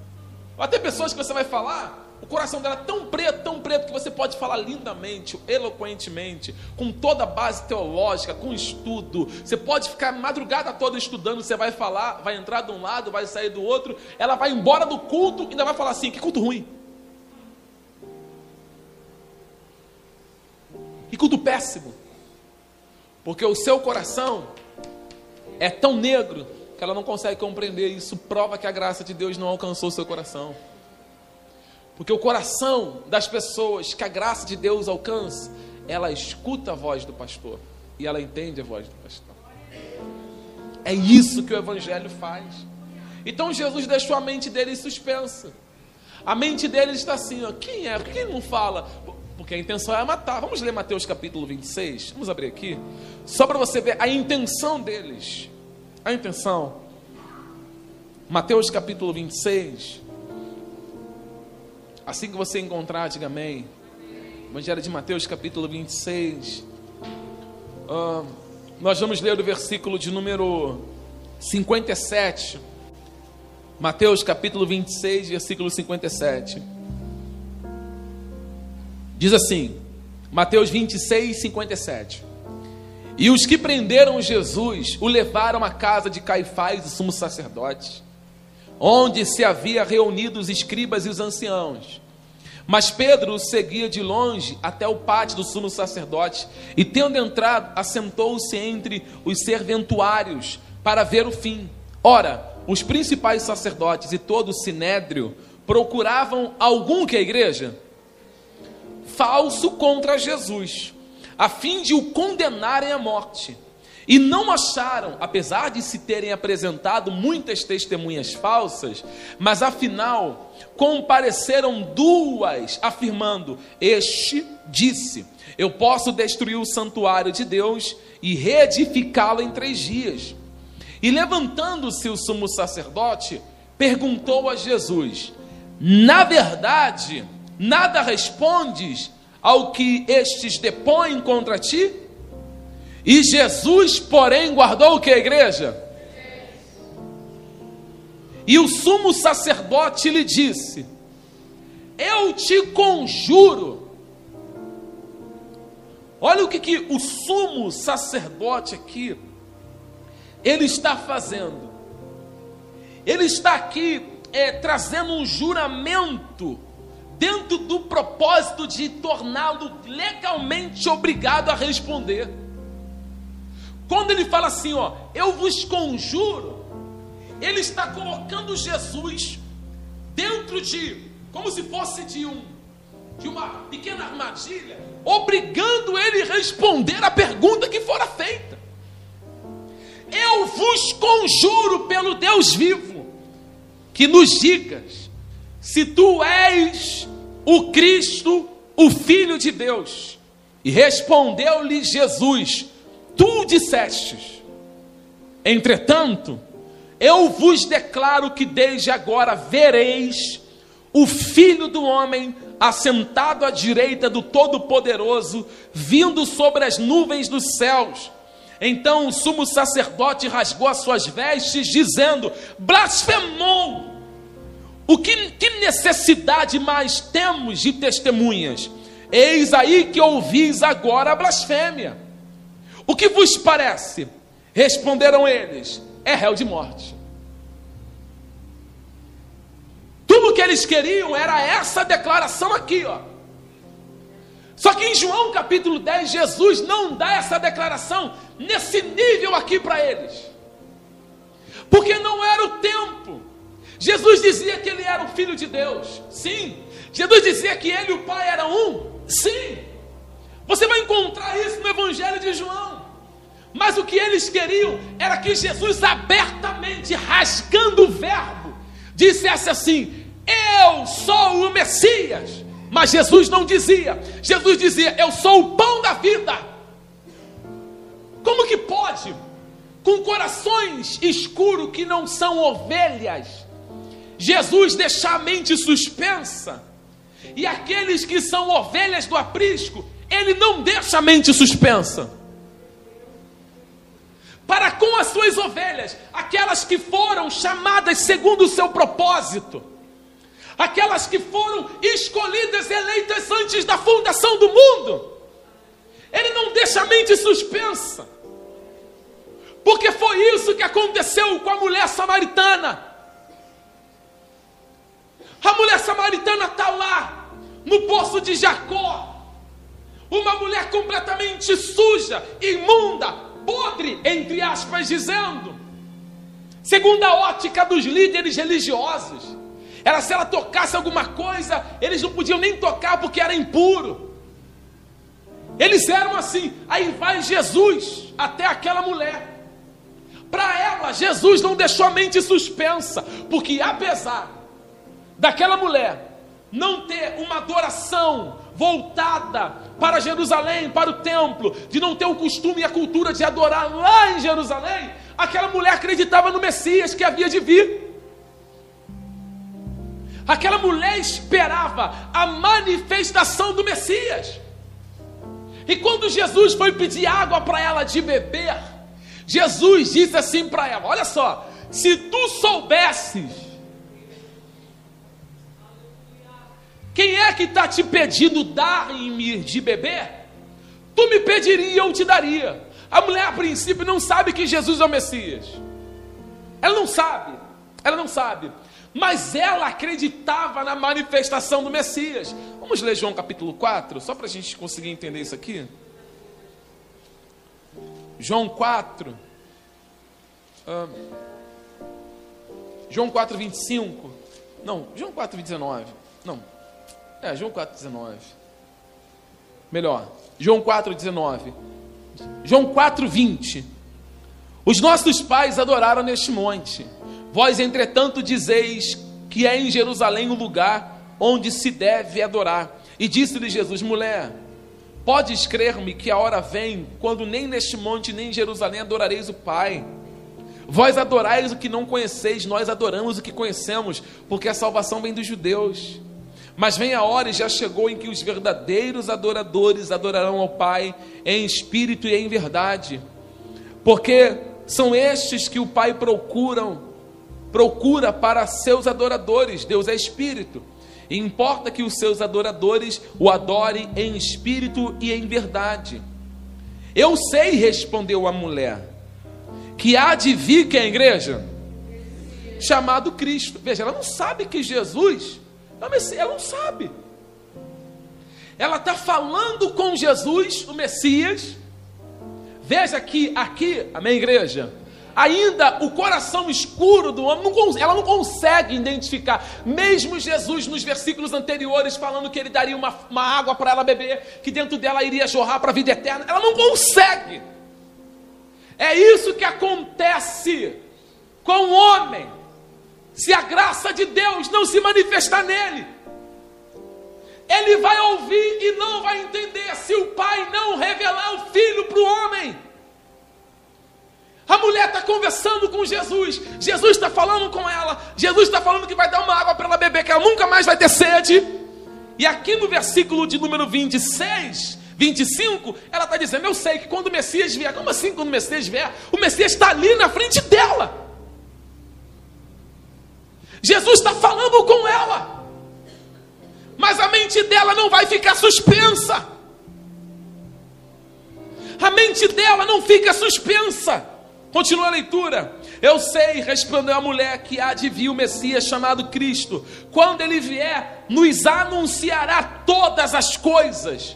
Até pessoas que você vai falar, o coração dela é tão preto, tão preto, que você pode falar lindamente, eloquentemente, com toda a base teológica, com estudo. Você pode ficar madrugada toda estudando, você vai falar, vai entrar de um lado, vai sair do outro, ela vai embora do culto e ainda vai falar assim: que culto ruim. Que culto péssimo. Porque o seu coração é tão negro que ela não consegue compreender. Isso prova que a graça de Deus não alcançou o seu coração. Porque o coração das pessoas que a graça de Deus alcança, ela escuta a voz do pastor e ela entende a voz do pastor. É isso que o Evangelho faz. Então Jesus deixou a mente dele suspensa. A mente dele está assim: ó, quem é? Por que ele não fala? Porque a intenção é matar. Vamos ler Mateus capítulo 26. Vamos abrir aqui. Só para você ver a intenção deles. A intenção. Mateus capítulo 26. Assim que você encontrar, diga amém. Evangelho de Mateus, capítulo 26. Uh, nós vamos ler o versículo de número 57. Mateus, capítulo 26, versículo 57. Diz assim: Mateus 26, 57. E os que prenderam Jesus o levaram à casa de Caifás, o sumo sacerdote onde se havia reunido os escribas e os anciãos. Mas Pedro seguia de longe até o pátio do sumo sacerdote, e tendo entrado, assentou-se entre os serventuários para ver o fim. Ora, os principais sacerdotes e todo o sinédrio procuravam algum que a igreja falso contra Jesus, a fim de o condenarem à morte. E não acharam, apesar de se terem apresentado muitas testemunhas falsas, mas afinal compareceram duas, afirmando: Este disse: Eu posso destruir o santuário de Deus e reedificá-lo em três dias. E levantando-se o sumo sacerdote, perguntou a Jesus: Na verdade, nada respondes ao que estes depõem contra ti? E Jesus, porém, guardou o que, igreja? E o sumo sacerdote lhe disse: Eu te conjuro. Olha o que, que o sumo sacerdote aqui ele está fazendo. Ele está aqui é, trazendo um juramento dentro do propósito de torná-lo legalmente obrigado a responder. Quando ele fala assim, ó, eu vos conjuro, ele está colocando Jesus dentro de, como se fosse de um, de uma pequena armadilha, obrigando ele a responder a pergunta que fora feita. Eu vos conjuro pelo Deus vivo, que nos digas se tu és o Cristo, o Filho de Deus. E respondeu-lhe Jesus: Tu dissestes. Entretanto, eu vos declaro que desde agora vereis o Filho do Homem assentado à direita do Todo-Poderoso, vindo sobre as nuvens dos céus. Então o sumo sacerdote rasgou as suas vestes, dizendo: blasfemou. O que, que necessidade mais temos de testemunhas? Eis aí que ouvis agora a blasfêmia. O que vos parece? Responderam eles: é réu de morte. Tudo que eles queriam era essa declaração aqui, ó. Só que em João capítulo 10, Jesus não dá essa declaração nesse nível aqui para eles, porque não era o tempo. Jesus dizia que ele era o filho de Deus, sim. Jesus dizia que ele e o Pai eram um, sim. Você vai encontrar isso no Evangelho de João. Mas o que eles queriam era que Jesus, abertamente rasgando o verbo, dissesse assim: Eu sou o Messias. Mas Jesus não dizia. Jesus dizia: Eu sou o pão da vida. Como que pode, com corações escuros que não são ovelhas, Jesus deixar a mente suspensa? E aqueles que são ovelhas do aprisco, ele não deixa a mente suspensa. Para com as suas ovelhas, aquelas que foram chamadas segundo o seu propósito aquelas que foram escolhidas, eleitas antes da fundação do mundo. Ele não deixa a mente suspensa, porque foi isso que aconteceu com a mulher samaritana. A mulher samaritana está lá, no poço de Jacó, uma mulher completamente suja, imunda, podre, entre aspas, dizendo, segundo a ótica dos líderes religiosos. Era se ela tocasse alguma coisa, eles não podiam nem tocar porque era impuro. Eles eram assim. Aí vai Jesus até aquela mulher. Para ela, Jesus não deixou a mente suspensa, porque apesar daquela mulher não ter uma adoração voltada para Jerusalém, para o templo, de não ter o costume e a cultura de adorar lá em Jerusalém, aquela mulher acreditava no Messias que havia de vir. Aquela mulher esperava a manifestação do Messias. E quando Jesus foi pedir água para ela de beber, Jesus disse assim para ela: Olha só, se tu soubesses, quem é que está te pedindo dar-me de beber? Tu me pediria e eu te daria. A mulher, a princípio, não sabe que Jesus é o Messias. Ela não sabe. Ela não sabe. mas ela acreditava na manifestação do Messias. Vamos ler João capítulo 4, só para a gente conseguir entender isso aqui. João 4. Ah, João 4, 25. Não, João 4, 19. Não. É, João 4, 19. Melhor. João 4, 19. João 4, 20. Os nossos pais adoraram neste monte. Vós, entretanto, dizeis que é em Jerusalém o lugar onde se deve adorar. E disse-lhe Jesus: Mulher, podes crer-me que a hora vem quando nem neste monte nem em Jerusalém adorareis o Pai. Vós adorais o que não conheceis, nós adoramos o que conhecemos, porque a salvação vem dos judeus. Mas vem a hora e já chegou em que os verdadeiros adoradores adorarão ao Pai em espírito e em verdade, porque são estes que o Pai procuram, procura para seus adoradores. Deus é espírito. E importa que os seus adoradores o adorem em espírito e em verdade. Eu sei, respondeu a mulher que há de vir que é a igreja? Chamado Cristo. Veja, ela não sabe que Jesus, ela não sabe. Ela está falando com Jesus, o Messias. Veja que aqui, amém, igreja? Ainda o coração escuro do homem, não, ela não consegue identificar. Mesmo Jesus, nos versículos anteriores, falando que ele daria uma, uma água para ela beber, que dentro dela iria jorrar para a vida eterna, ela não consegue é isso que acontece com o homem, se a graça de Deus não se manifestar nele. Ele vai ouvir e não vai entender se o pai não revelar o filho para o homem. A mulher está conversando com Jesus, Jesus está falando com ela, Jesus está falando que vai dar uma água para ela beber, que ela nunca mais vai ter sede. E aqui no versículo de número 26, 25, ela está dizendo: Eu sei que quando o Messias vier, como assim quando o Messias vier? O Messias está ali na frente dela. Jesus está falando com ela, mas a mente dela não vai ficar suspensa. A mente dela não fica suspensa. Continua a leitura. Eu sei, respondeu a mulher, que há de vir o Messias chamado Cristo. Quando ele vier, nos anunciará todas as coisas.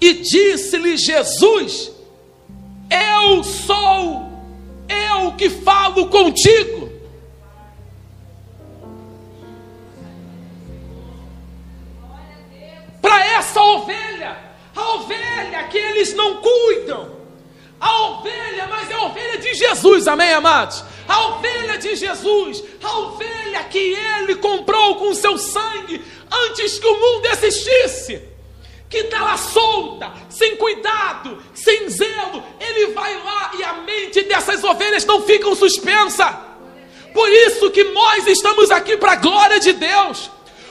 E disse-lhe Jesus: Eu sou eu que falo contigo. Para essa ovelha, a ovelha que eles não cuidam, a ovelha, mas é a ovelha de Jesus, amém, amados? A ovelha de Jesus, a ovelha que ele comprou com seu sangue antes que o mundo existisse que está lá solta, sem cuidado, sem zelo, ele vai lá e a mente dessas ovelhas não fica suspensa. Por isso que nós estamos aqui para a glória de Deus.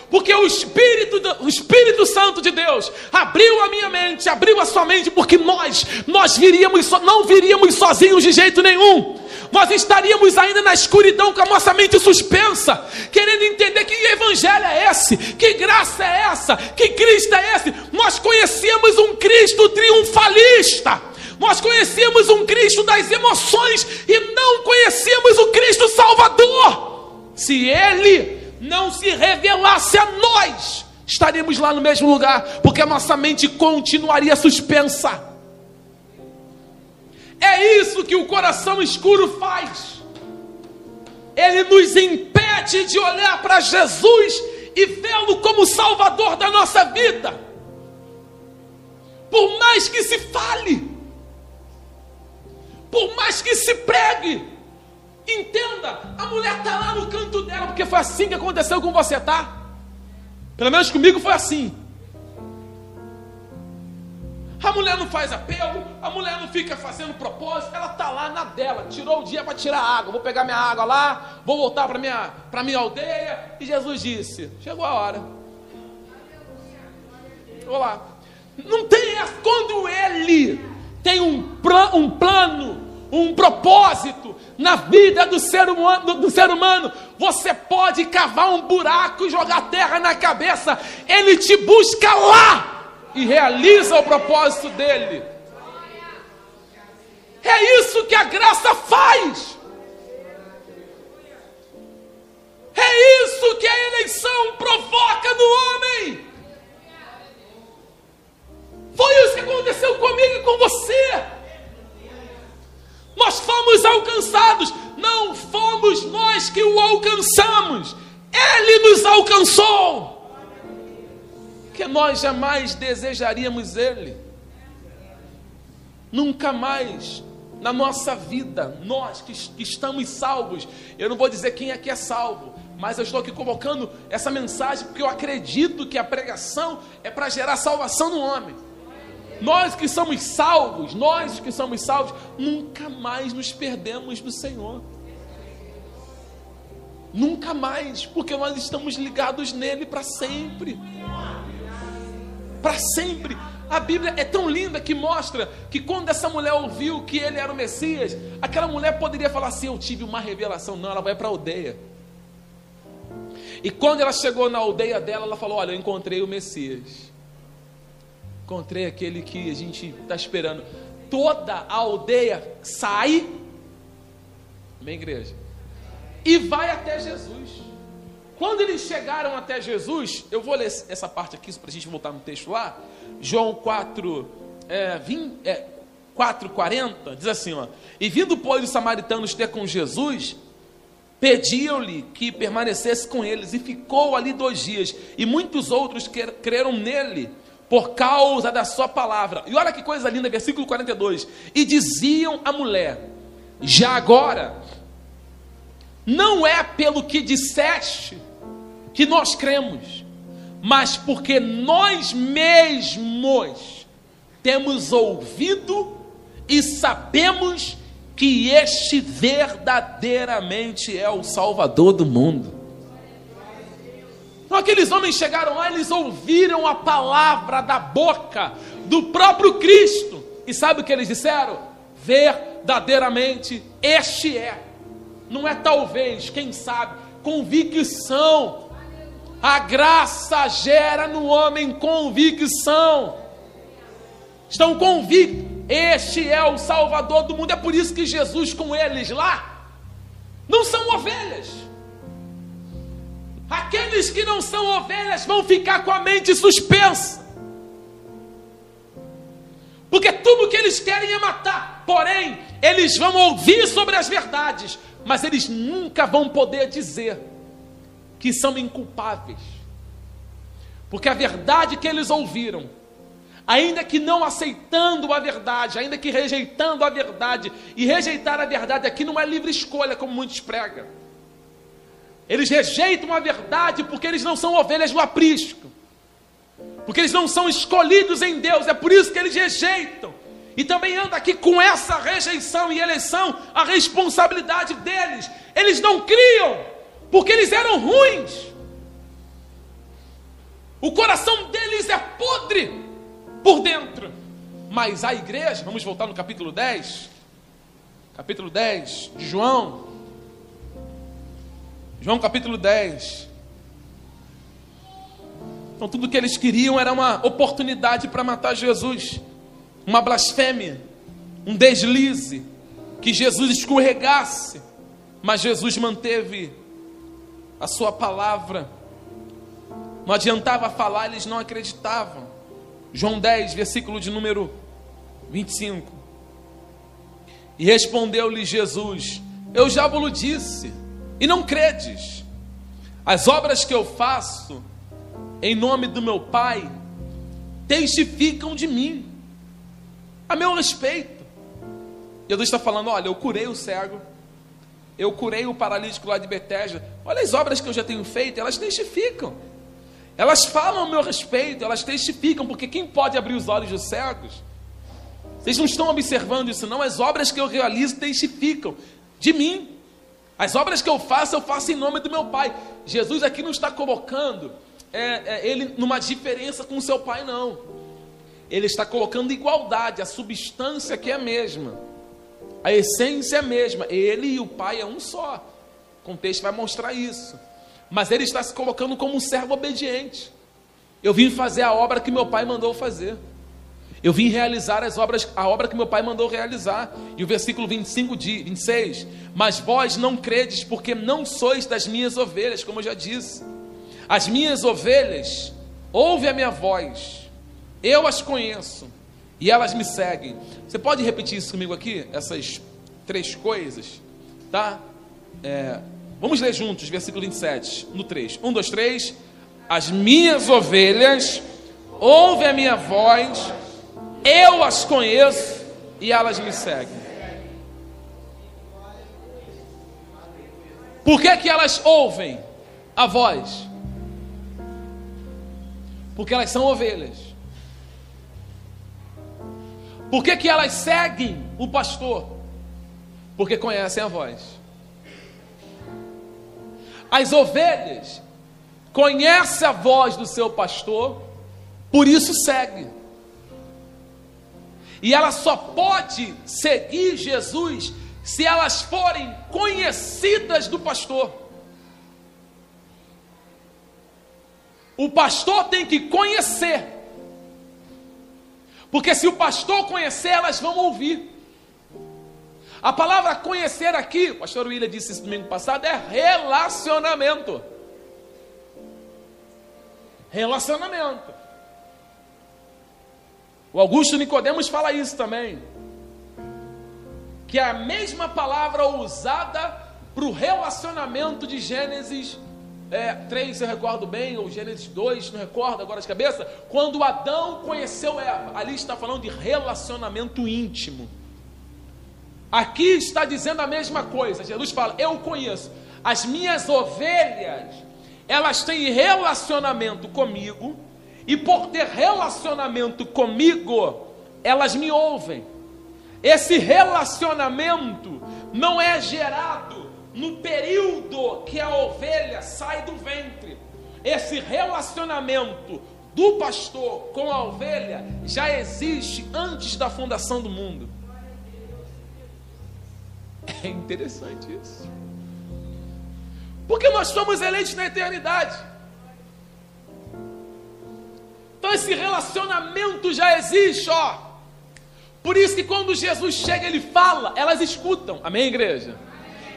Porque o Espírito, o Espírito Santo de Deus abriu a minha mente, abriu a sua mente, porque nós, nós viríamos, não viríamos sozinhos de jeito nenhum nós estaríamos ainda na escuridão com a nossa mente suspensa, querendo entender que evangelho é esse, que graça é essa, que Cristo é esse. Nós conhecíamos um Cristo triunfalista. Nós conhecíamos um Cristo das emoções e não conhecíamos o Cristo Salvador. Se Ele não se revelasse a nós, estaríamos lá no mesmo lugar, porque a nossa mente continuaria suspensa. É isso que o coração escuro faz. Ele nos impede de olhar para Jesus e vê-lo como Salvador da nossa vida. Por mais que se fale, por mais que se pregue, entenda, a mulher está lá no canto dela, porque foi assim que aconteceu com você, tá? Pelo menos comigo foi assim. A mulher não faz apelo, a mulher não fica fazendo propósito, ela está lá na dela, tirou o dia para tirar água, vou pegar minha água lá, vou voltar para minha, para minha aldeia. E Jesus disse: chegou a hora. Olá. Não tem quando ele tem um, um plano, um propósito na vida do ser, humano, do ser humano, você pode cavar um buraco e jogar terra na cabeça, ele te busca lá e realiza o propósito dele. É isso que a graça faz. É isso que a eleição provoca no homem. Foi isso que aconteceu comigo e com você. Alcançados, não fomos nós que o alcançamos, Ele nos alcançou. Que nós jamais desejaríamos Ele, nunca mais na nossa vida, nós que estamos salvos, eu não vou dizer quem aqui é salvo, mas eu estou aqui colocando essa mensagem porque eu acredito que a pregação é para gerar salvação no homem. Nós que somos salvos, nós que somos salvos, nunca mais nos perdemos do Senhor. Nunca mais, porque nós estamos ligados nele para sempre. Para sempre. A Bíblia é tão linda que mostra que quando essa mulher ouviu que ele era o Messias, aquela mulher poderia falar assim: Eu tive uma revelação. Não, ela vai para a aldeia. E quando ela chegou na aldeia dela, ela falou: Olha, eu encontrei o Messias. Encontrei aquele que a gente está esperando. Toda a aldeia sai, minha igreja, e vai até Jesus. Quando eles chegaram até Jesus, eu vou ler essa parte aqui para a gente voltar no texto lá. João 4, é, 20, é, 4, 40, diz assim: ó, E vindo, pois, os samaritanos ter com Jesus, pediam-lhe que permanecesse com eles, e ficou ali dois dias, e muitos outros creram nele por causa da sua palavra. E olha que coisa linda, versículo 42. E diziam a mulher: Já agora, não é pelo que disseste que nós cremos, mas porque nós mesmos temos ouvido e sabemos que este verdadeiramente é o Salvador do mundo. Então aqueles homens chegaram lá, eles ouviram a palavra da boca do próprio Cristo. E sabe o que eles disseram? Verdadeiramente este é. Não é talvez, quem sabe, convicção. A graça gera no homem convicção. Estão convictos. Este é o Salvador do mundo. É por isso que Jesus com eles lá não são ovelhas. Aqueles que não são ovelhas vão ficar com a mente suspensa. Porque tudo que eles querem é matar. Porém, eles vão ouvir sobre as verdades, mas eles nunca vão poder dizer que são inculpáveis. Porque a verdade que eles ouviram, ainda que não aceitando a verdade, ainda que rejeitando a verdade, e rejeitar a verdade aqui não é livre escolha, como muitos pregam. Eles rejeitam a verdade porque eles não são ovelhas do aprisco. Porque eles não são escolhidos em Deus, é por isso que eles rejeitam. E também anda aqui com essa rejeição e eleição a responsabilidade deles. Eles não criam, porque eles eram ruins. O coração deles é podre por dentro. Mas a igreja, vamos voltar no capítulo 10, capítulo 10 de João, João capítulo 10. Então, tudo que eles queriam era uma oportunidade para matar Jesus, uma blasfêmia, um deslize, que Jesus escorregasse, mas Jesus manteve a sua palavra. Não adiantava falar, eles não acreditavam. João 10, versículo de número 25. E respondeu-lhe Jesus: Eu já vos disse e não credes. As obras que eu faço em nome do meu Pai testificam de mim, a meu respeito. Jesus está falando: olha, eu curei o cego, eu curei o paralítico lá de Betesda. Olha as obras que eu já tenho feito, elas testificam. Elas falam a meu respeito, elas testificam, porque quem pode abrir os olhos dos cegos? Vocês não estão observando isso, não? As obras que eu realizo testificam de mim. As obras que eu faço, eu faço em nome do meu Pai. Jesus aqui não está colocando é, é, ele numa diferença com o seu Pai, não. Ele está colocando igualdade, a substância que é a mesma, a essência é a mesma. Ele e o Pai é um só. O contexto vai mostrar isso. Mas ele está se colocando como um servo obediente. Eu vim fazer a obra que meu Pai mandou fazer. Eu vim realizar as obras, a obra que meu pai mandou realizar. E o versículo 25 de 26, mas vós não credes porque não sois das minhas ovelhas, como eu já disse. As minhas ovelhas ouvem a minha voz. Eu as conheço e elas me seguem. Você pode repetir isso comigo aqui? Essas três coisas, tá? É, vamos ler juntos, versículo 27, no 3. 1, 2, 3. As minhas ovelhas ouvem a minha voz eu as conheço e elas me seguem. Por que, que elas ouvem a voz? Porque elas são ovelhas. Por que, que elas seguem o pastor? Porque conhecem a voz. As ovelhas conhecem a voz do seu pastor, por isso seguem. E ela só pode seguir Jesus se elas forem conhecidas do pastor. O pastor tem que conhecer. Porque se o pastor conhecer, elas vão ouvir. A palavra conhecer aqui, o pastor William disse isso domingo passado, é relacionamento. Relacionamento. O Augusto Nicodemos fala isso também. Que é a mesma palavra usada para o relacionamento de Gênesis é, 3, se eu recordo bem, ou Gênesis 2, não recordo agora de cabeça, quando Adão conheceu Eva. Ali está falando de relacionamento íntimo. Aqui está dizendo a mesma coisa. Jesus fala: Eu conheço. As minhas ovelhas, elas têm relacionamento comigo e por ter relacionamento comigo, elas me ouvem. Esse relacionamento não é gerado no período que a ovelha sai do ventre. Esse relacionamento do pastor com a ovelha já existe antes da fundação do mundo. É interessante isso. Porque nós somos eleitos na eternidade. Então esse relacionamento já existe, ó. Por isso que quando Jesus chega, ele fala, elas escutam. Amém, igreja?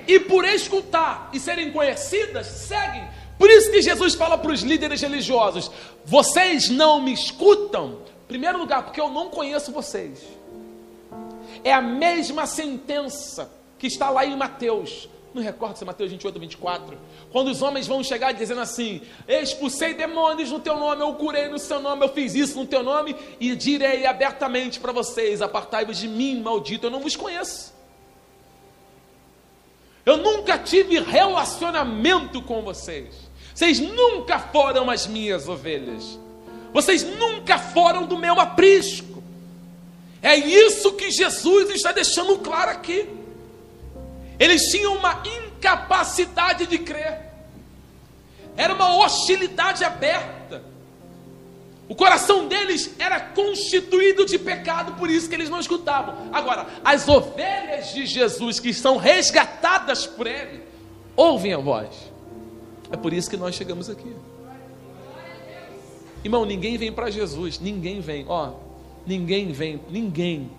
E por escutar e serem conhecidas, seguem. Por isso que Jesus fala para os líderes religiosos: vocês não me escutam. Primeiro lugar, porque eu não conheço vocês. É a mesma sentença que está lá em Mateus. Não recordo se Mateus 28 ou 24. Quando os homens vão chegar dizendo assim: expulsei demônios no teu nome, eu curei no seu nome, eu fiz isso no teu nome, e direi abertamente para vocês: apartai-vos de mim, maldito, eu não vos conheço. Eu nunca tive relacionamento com vocês. Vocês nunca foram as minhas ovelhas. Vocês nunca foram do meu aprisco. É isso que Jesus está deixando claro aqui. Eles tinham uma incapacidade de crer. Era uma hostilidade aberta. O coração deles era constituído de pecado, por isso que eles não escutavam. Agora, as ovelhas de Jesus que são resgatadas por Ele, ouvem a voz. É por isso que nós chegamos aqui. Irmão, ninguém vem para Jesus, ninguém vem, ó, ninguém vem, ninguém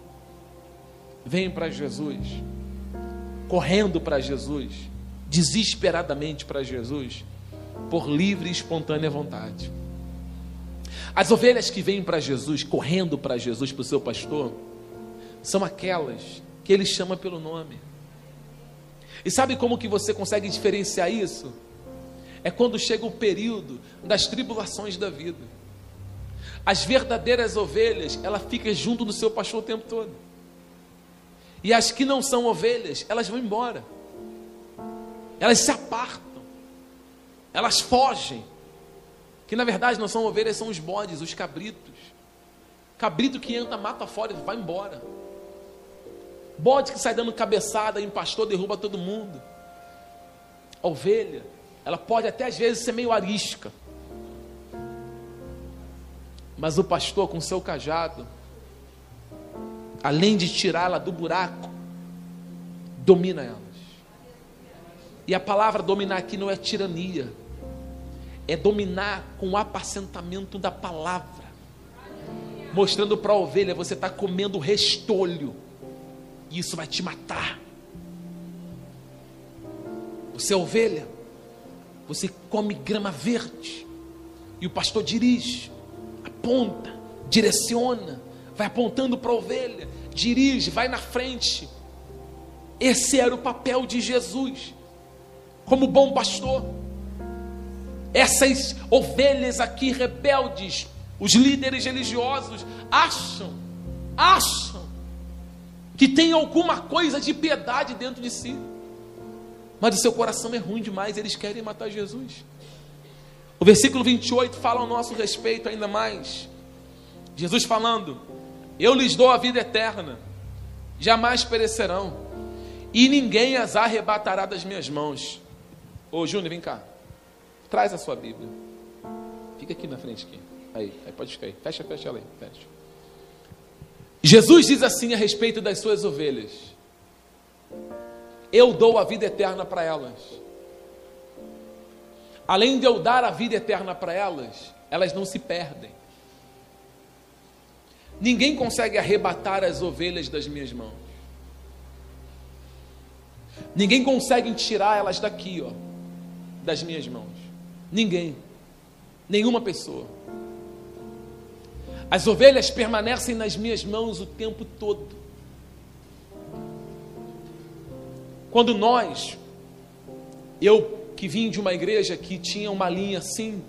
vem para Jesus correndo para Jesus, desesperadamente para Jesus, por livre e espontânea vontade. As ovelhas que vêm para Jesus, correndo para Jesus, para o seu pastor, são aquelas que ele chama pelo nome. E sabe como que você consegue diferenciar isso? É quando chega o período das tribulações da vida. As verdadeiras ovelhas, ela fica junto do seu pastor o tempo todo. E as que não são ovelhas, elas vão embora. Elas se apartam. Elas fogem. Que na verdade não são ovelhas, são os bodes, os cabritos. Cabrito que entra, mata fora e vai embora. Bode que sai dando cabeçada em pastor, derruba todo mundo. A ovelha, ela pode até às vezes ser meio arisca. Mas o pastor, com seu cajado, além de tirá-la do buraco, domina elas. E a palavra dominar aqui não é tirania, é dominar com o apacentamento da palavra. mostrando para a ovelha: você está comendo restolho, e isso vai te matar. Você é ovelha, você come grama verde, e o pastor dirige, aponta, direciona, vai apontando para a ovelha, dirige, vai na frente. Esse era o papel de Jesus, como bom pastor. Essas ovelhas aqui rebeldes, os líderes religiosos, acham, acham, que tem alguma coisa de piedade dentro de si, mas o seu coração é ruim demais, eles querem matar Jesus. O versículo 28 fala ao nosso respeito ainda mais. Jesus falando: Eu lhes dou a vida eterna, jamais perecerão, e ninguém as arrebatará das minhas mãos. Ô Júnior, vem cá. Traz a sua Bíblia. Fica aqui na frente aqui. Aí, aí pode ficar aí. Fecha, fecha ela aí. Fecha. Jesus diz assim a respeito das suas ovelhas: Eu dou a vida eterna para elas. Além de eu dar a vida eterna para elas, elas não se perdem. Ninguém consegue arrebatar as ovelhas das minhas mãos. Ninguém consegue tirar elas daqui, ó, das minhas mãos. Ninguém. Nenhuma pessoa. As ovelhas permanecem nas minhas mãos o tempo todo. Quando nós, eu que vim de uma igreja que tinha uma linha assim,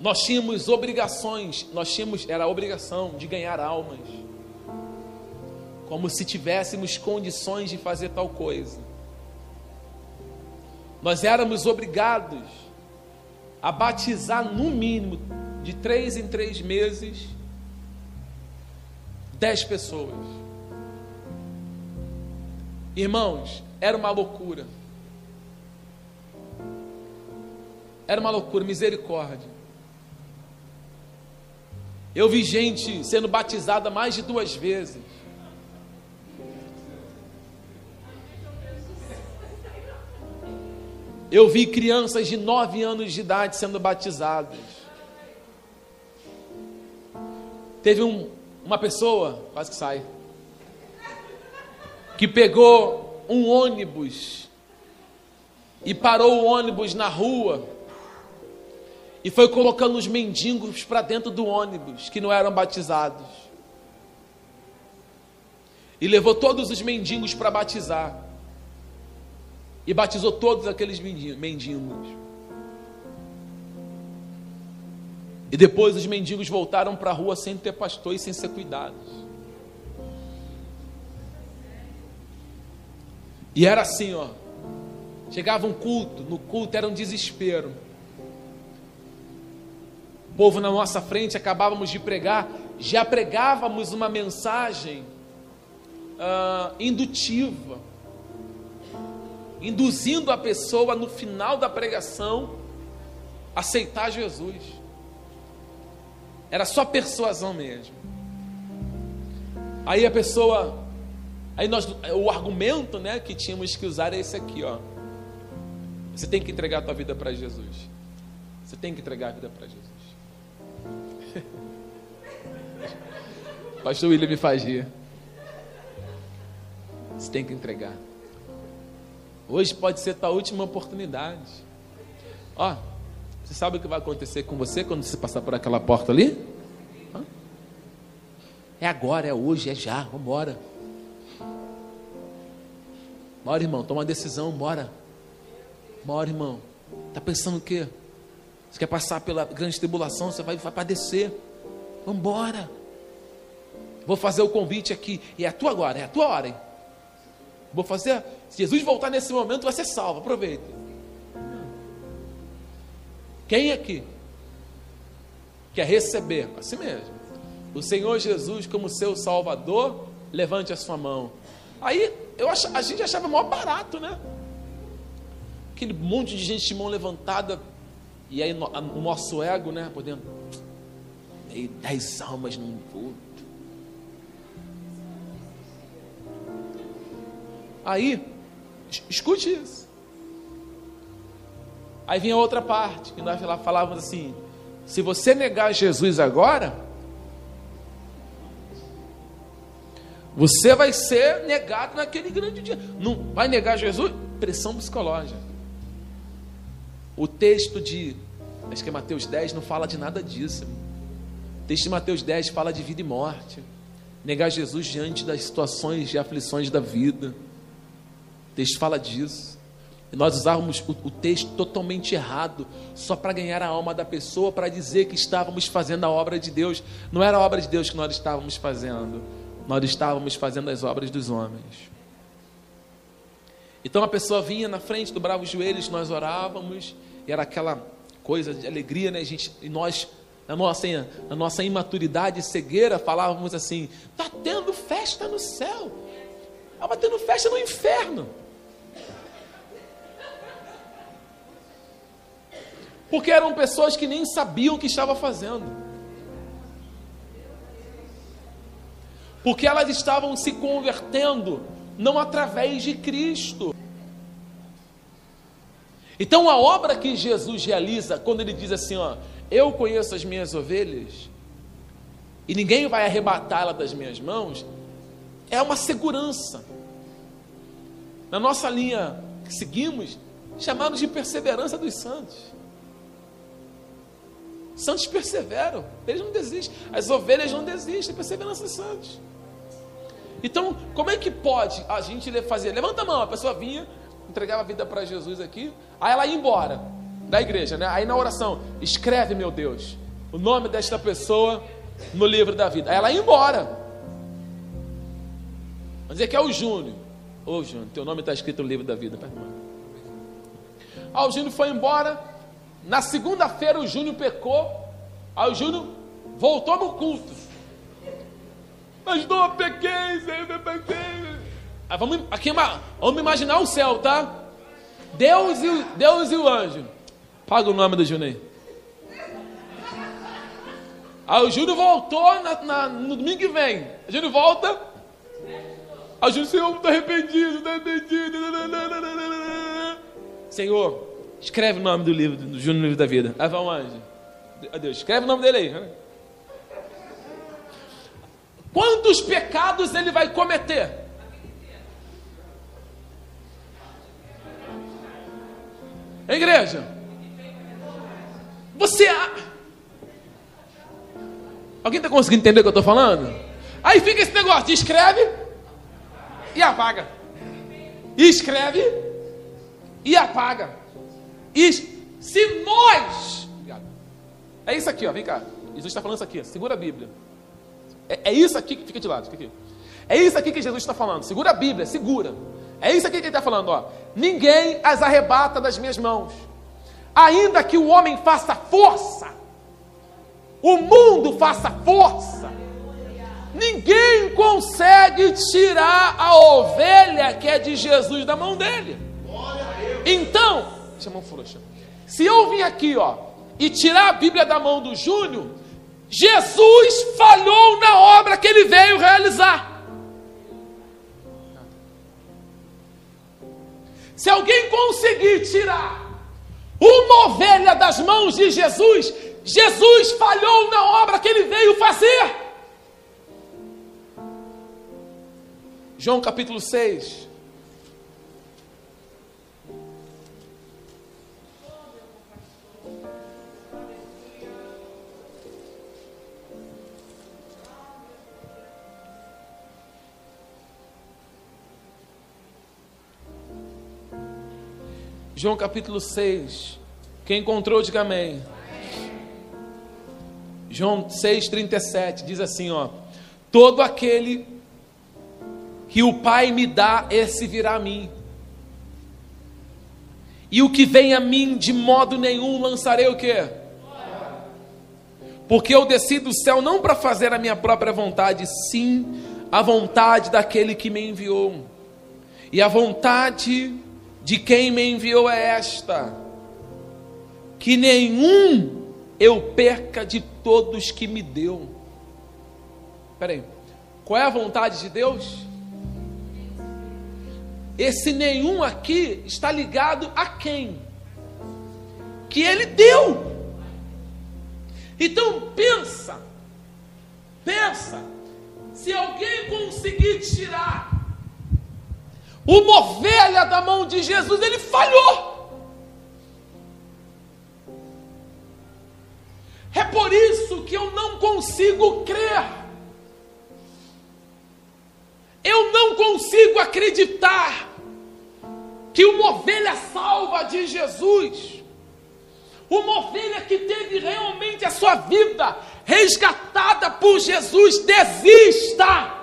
nós tínhamos obrigações, nós tínhamos, era a obrigação de ganhar almas, como se tivéssemos condições de fazer tal coisa nós éramos obrigados a batizar no mínimo de três em três meses dez pessoas. Irmãos, era uma loucura. Era uma loucura, misericórdia. Eu vi gente sendo batizada mais de duas vezes. Eu vi crianças de nove anos de idade sendo batizadas. Teve um, uma pessoa, quase que sai, que pegou um ônibus e parou o ônibus na rua e foi colocando os mendigos para dentro do ônibus que não eram batizados. E levou todos os mendigos para batizar e batizou todos aqueles mendigos. E depois os mendigos voltaram para a rua sem ter pastor e sem ser cuidados. E era assim, ó. Chegava um culto, no culto era um desespero. Povo na nossa frente, acabávamos de pregar, já pregávamos uma mensagem uh, indutiva induzindo a pessoa no final da pregação a aceitar Jesus. Era só persuasão mesmo. Aí a pessoa, aí nós, o argumento, né, que tínhamos que usar é esse aqui, ó. Você tem que entregar a tua vida para Jesus. Você tem que entregar a vida para Jesus. [laughs] Pastor William me fazia. Você tem que entregar. Hoje pode ser tua última oportunidade. Ó, você sabe o que vai acontecer com você quando você passar por aquela porta ali? É agora, é hoje, é já, vamos embora. Bora, irmão, toma uma decisão, bora. Bora, irmão. Tá pensando o quê? Você quer passar pela grande tribulação, você vai, vai padecer. Vamos embora. Vou fazer o convite aqui. E é a tua agora, é a tua hora, hein? Vou fazer. Se Jesus voltar nesse momento, vai ser salvo. Aproveita. Quem aqui quer receber? Assim mesmo. O Senhor Jesus como seu Salvador, levante a sua mão. Aí eu ach, a gente achava maior barato, né? Aquele monte de gente de mão levantada. E aí o nosso ego, né? Podendo. Dez almas num culto. Aí, escute isso. Aí vinha outra parte, que nós falávamos assim: Se você negar Jesus agora, você vai ser negado naquele grande dia. Não vai negar Jesus? Pressão psicológica. O texto de, acho que é Mateus 10, não fala de nada disso. O texto de Mateus 10 fala de vida e morte. Negar Jesus diante das situações e aflições da vida. O texto fala disso. E nós usávamos o, o texto totalmente errado, só para ganhar a alma da pessoa, para dizer que estávamos fazendo a obra de Deus. Não era a obra de Deus que nós estávamos fazendo, nós estávamos fazendo as obras dos homens. Então a pessoa vinha na frente, dobrava os joelhos, nós orávamos, era aquela coisa de alegria, né? Gente, e nós, na nossa, na nossa imaturidade e cegueira, falávamos assim: está tendo festa no céu, estava tendo festa no inferno. Porque eram pessoas que nem sabiam o que estava fazendo. Porque elas estavam se convertendo não através de Cristo. Então a obra que Jesus realiza, quando ele diz assim, ó, eu conheço as minhas ovelhas e ninguém vai arrebatá-la das minhas mãos, é uma segurança. Na nossa linha que seguimos, chamados de perseverança dos santos. Santos perseveram, eles não desistem. As ovelhas não desistem, perseverança dos santos. Então, como é que pode a gente fazer? Levanta a mão, a pessoa vinha, entregava a vida para Jesus aqui, aí ela ia embora da igreja, né? Aí na oração, escreve, meu Deus, o nome desta pessoa no livro da vida. Aí ela ia embora. Vamos dizer que é o Júnior. Ô oh, Júnior, teu nome está escrito no livro da vida, pai, Ah, o Júnior foi embora. Na segunda-feira o Júnior pecou. Aí o Júnior voltou no culto. Mas não pequei, Senhor, pequei. Aí vamos, aqui, vamos imaginar o céu, tá? Deus e, Deus e o anjo. Paga o nome do Júnior aí. O Júnior voltou na, na, no domingo que vem. O volta. Aí o Júnior, Senhor, estou arrependido, arrependido. Senhor, Escreve o nome do livro, do Júnior no livro da vida. Aí vai um anjo. Deus, escreve o nome dele aí. Quantos pecados ele vai cometer? Igreja, você. Alguém está conseguindo entender o que eu estou falando? Aí fica esse negócio: escreve e apaga. Escreve e apaga. E se nós. É isso aqui, ó, vem cá. Jesus está falando isso aqui, segura a Bíblia. É, é isso aqui, fica de lado, fica aqui. É isso aqui que Jesus está falando. Segura a Bíblia, segura. É isso aqui que ele está falando, ó. Ninguém as arrebata das minhas mãos. Ainda que o homem faça força, o mundo faça força, ninguém consegue tirar a ovelha que é de Jesus da mão dele. Então, chamam frouxa. Se eu vim aqui, ó, e tirar a Bíblia da mão do Júnior, Jesus falhou na obra que ele veio realizar. Se alguém conseguir tirar uma ovelha das mãos de Jesus, Jesus falhou na obra que ele veio fazer. João capítulo 6. João capítulo 6. Quem encontrou, diga amém. João 6,37 diz assim: ó, todo aquele que o Pai me dá, esse virá a mim. E o que vem a mim, de modo nenhum lançarei o quê? Porque eu desci do céu não para fazer a minha própria vontade, sim a vontade daquele que me enviou. E a vontade de quem me enviou é esta: que nenhum eu perca de todos que me deu. Peraí, qual é a vontade de Deus? Esse nenhum aqui está ligado a quem? Que ele deu. Então pensa, pensa, se alguém conseguir tirar uma ovelha da mão de Jesus, ele falhou. É por isso que eu não consigo crer. Eu não consigo acreditar que uma ovelha salva de Jesus, uma ovelha que teve realmente a sua vida resgatada por Jesus, desista.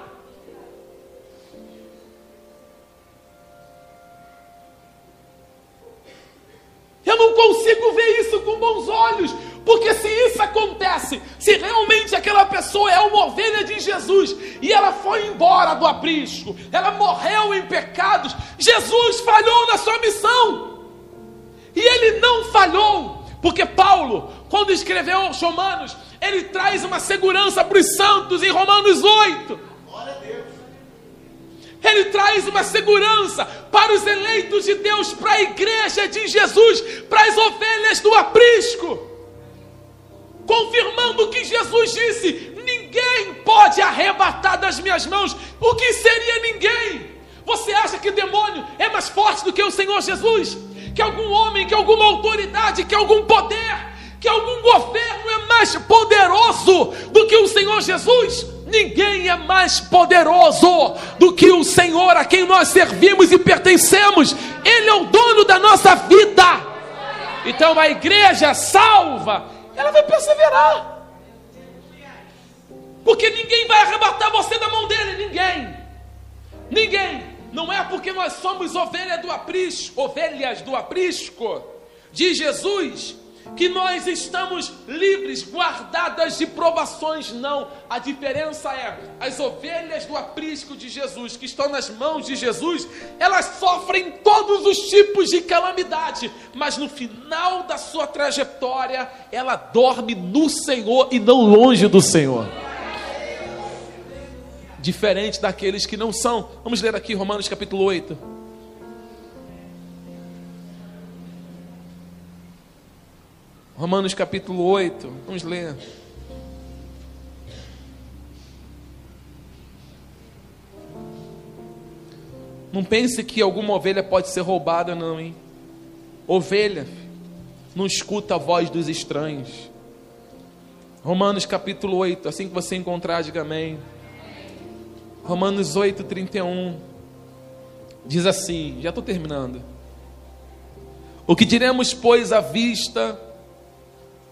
Eu não consigo ver isso com bons olhos, porque se isso acontece, se realmente aquela pessoa é uma ovelha de Jesus e ela foi embora do aprisco, ela morreu em pecados, Jesus falhou na sua missão. E ele não falhou, porque Paulo, quando escreveu aos Romanos, ele traz uma segurança para os santos em Romanos 8. Ele traz uma segurança para os eleitos de Deus, para a igreja de Jesus, para as ovelhas do aprisco. Confirmando o que Jesus disse: ninguém pode arrebatar das minhas mãos. O que seria ninguém? Você acha que demônio é mais forte do que o Senhor Jesus? Que algum homem, que alguma autoridade, que algum poder, que algum governo é mais poderoso do que o Senhor Jesus? Ninguém é mais poderoso do que o Senhor a quem nós servimos e pertencemos. Ele é o dono da nossa vida. Então a igreja salva, ela vai perseverar. Porque ninguém vai arrebatar você da mão dele, ninguém. Ninguém. Não é porque nós somos ovelhas do aprisco, ovelhas do aprisco de Jesus que nós estamos livres, guardadas de provações, não. A diferença é: as ovelhas do aprisco de Jesus, que estão nas mãos de Jesus, elas sofrem todos os tipos de calamidade, mas no final da sua trajetória, ela dorme no Senhor e não longe do Senhor. Diferente daqueles que não são. Vamos ler aqui Romanos capítulo 8. Romanos capítulo 8, vamos ler. Não pense que alguma ovelha pode ser roubada, não, hein? Ovelha não escuta a voz dos estranhos. Romanos capítulo 8, assim que você encontrar, diga amém. Romanos 8, 31. Diz assim, já estou terminando. O que diremos, pois, à vista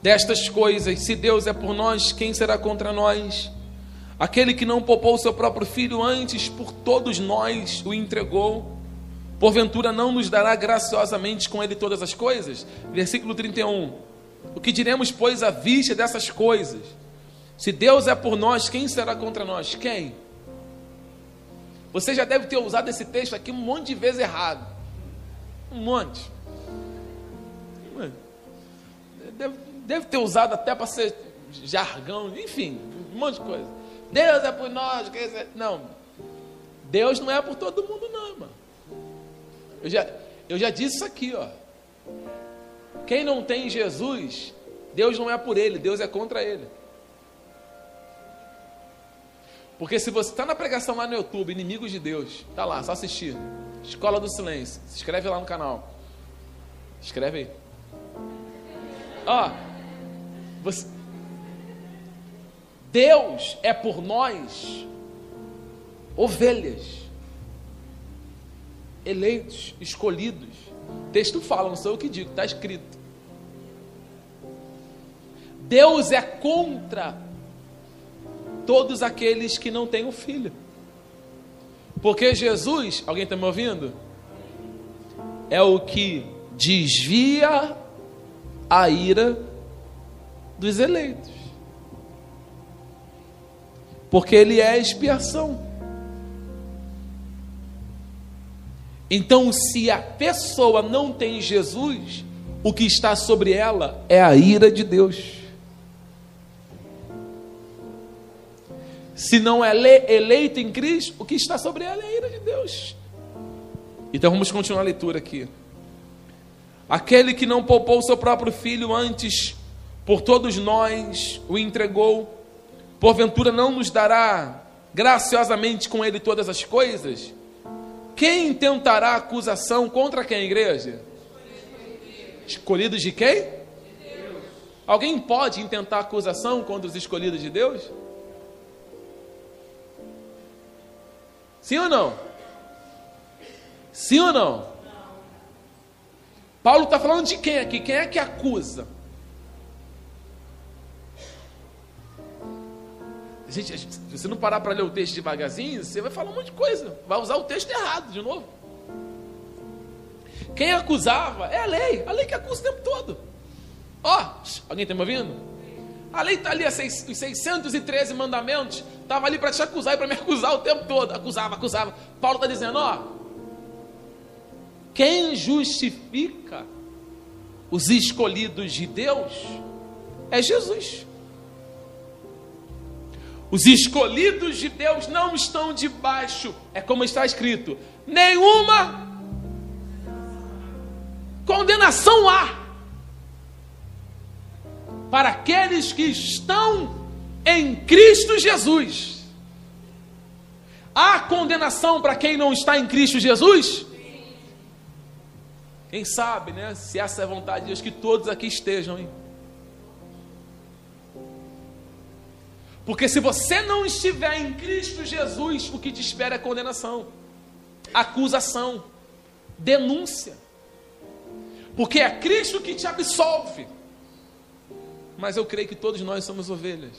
destas coisas. Se Deus é por nós, quem será contra nós? Aquele que não poupou seu próprio filho antes, por todos nós o entregou, porventura não nos dará graciosamente com ele todas as coisas? Versículo 31. O que diremos, pois, à vista dessas coisas? Se Deus é por nós, quem será contra nós? Quem? Você já deve ter usado esse texto aqui um monte de vezes errado. Um monte. Deve, deve ter usado até para ser jargão, enfim, um monte de coisa. Deus é por nós, não. Deus não é por todo mundo, não, irmão. Eu já, eu já disse isso aqui, ó. Quem não tem Jesus, Deus não é por ele, Deus é contra ele. Porque se você está na pregação lá no YouTube, Inimigos de Deus, tá lá, só assistir. Escola do Silêncio, se inscreve lá no canal. Escreve aí. Ó, você... Deus é por nós ovelhas, eleitos, escolhidos. O texto fala, não sou eu que digo, está escrito. Deus é contra todos aqueles que não têm um filho. Porque Jesus, alguém está me ouvindo? É o que desvia a ira dos eleitos. Porque ele é a expiação. Então, se a pessoa não tem Jesus, o que está sobre ela é a ira de Deus. Se não é eleito em Cristo, o que está sobre ela é a ira de Deus. Então vamos continuar a leitura aqui. Aquele que não poupou seu próprio filho antes por todos nós o entregou, porventura não nos dará graciosamente com ele todas as coisas? Quem tentará acusação contra quem, igreja? Escolhidos de quem? Alguém pode intentar acusação contra os escolhidos de Deus? Sim ou não? Sim ou não? Paulo está falando de quem aqui? Quem é que acusa? Gente, se você não parar para ler o texto devagarzinho, você vai falar um monte de coisa. Vai usar o texto errado de novo. Quem acusava é a lei. A lei que acusa o tempo todo. Ó, oh, alguém está me ouvindo? A lei está ali, os 613 mandamentos. Estava ali para te acusar e para me acusar o tempo todo. Acusava, acusava. Paulo está dizendo: ó, quem justifica os escolhidos de Deus é Jesus. Os escolhidos de Deus não estão debaixo, é como está escrito, nenhuma condenação há para aqueles que estão em Cristo Jesus. Há condenação para quem não está em Cristo Jesus? Quem sabe, né? Se essa é a vontade de Deus, que todos aqui estejam, hein? Porque se você não estiver em Cristo Jesus, o que te espera é condenação, acusação, denúncia. Porque é Cristo que te absolve. Mas eu creio que todos nós somos ovelhas.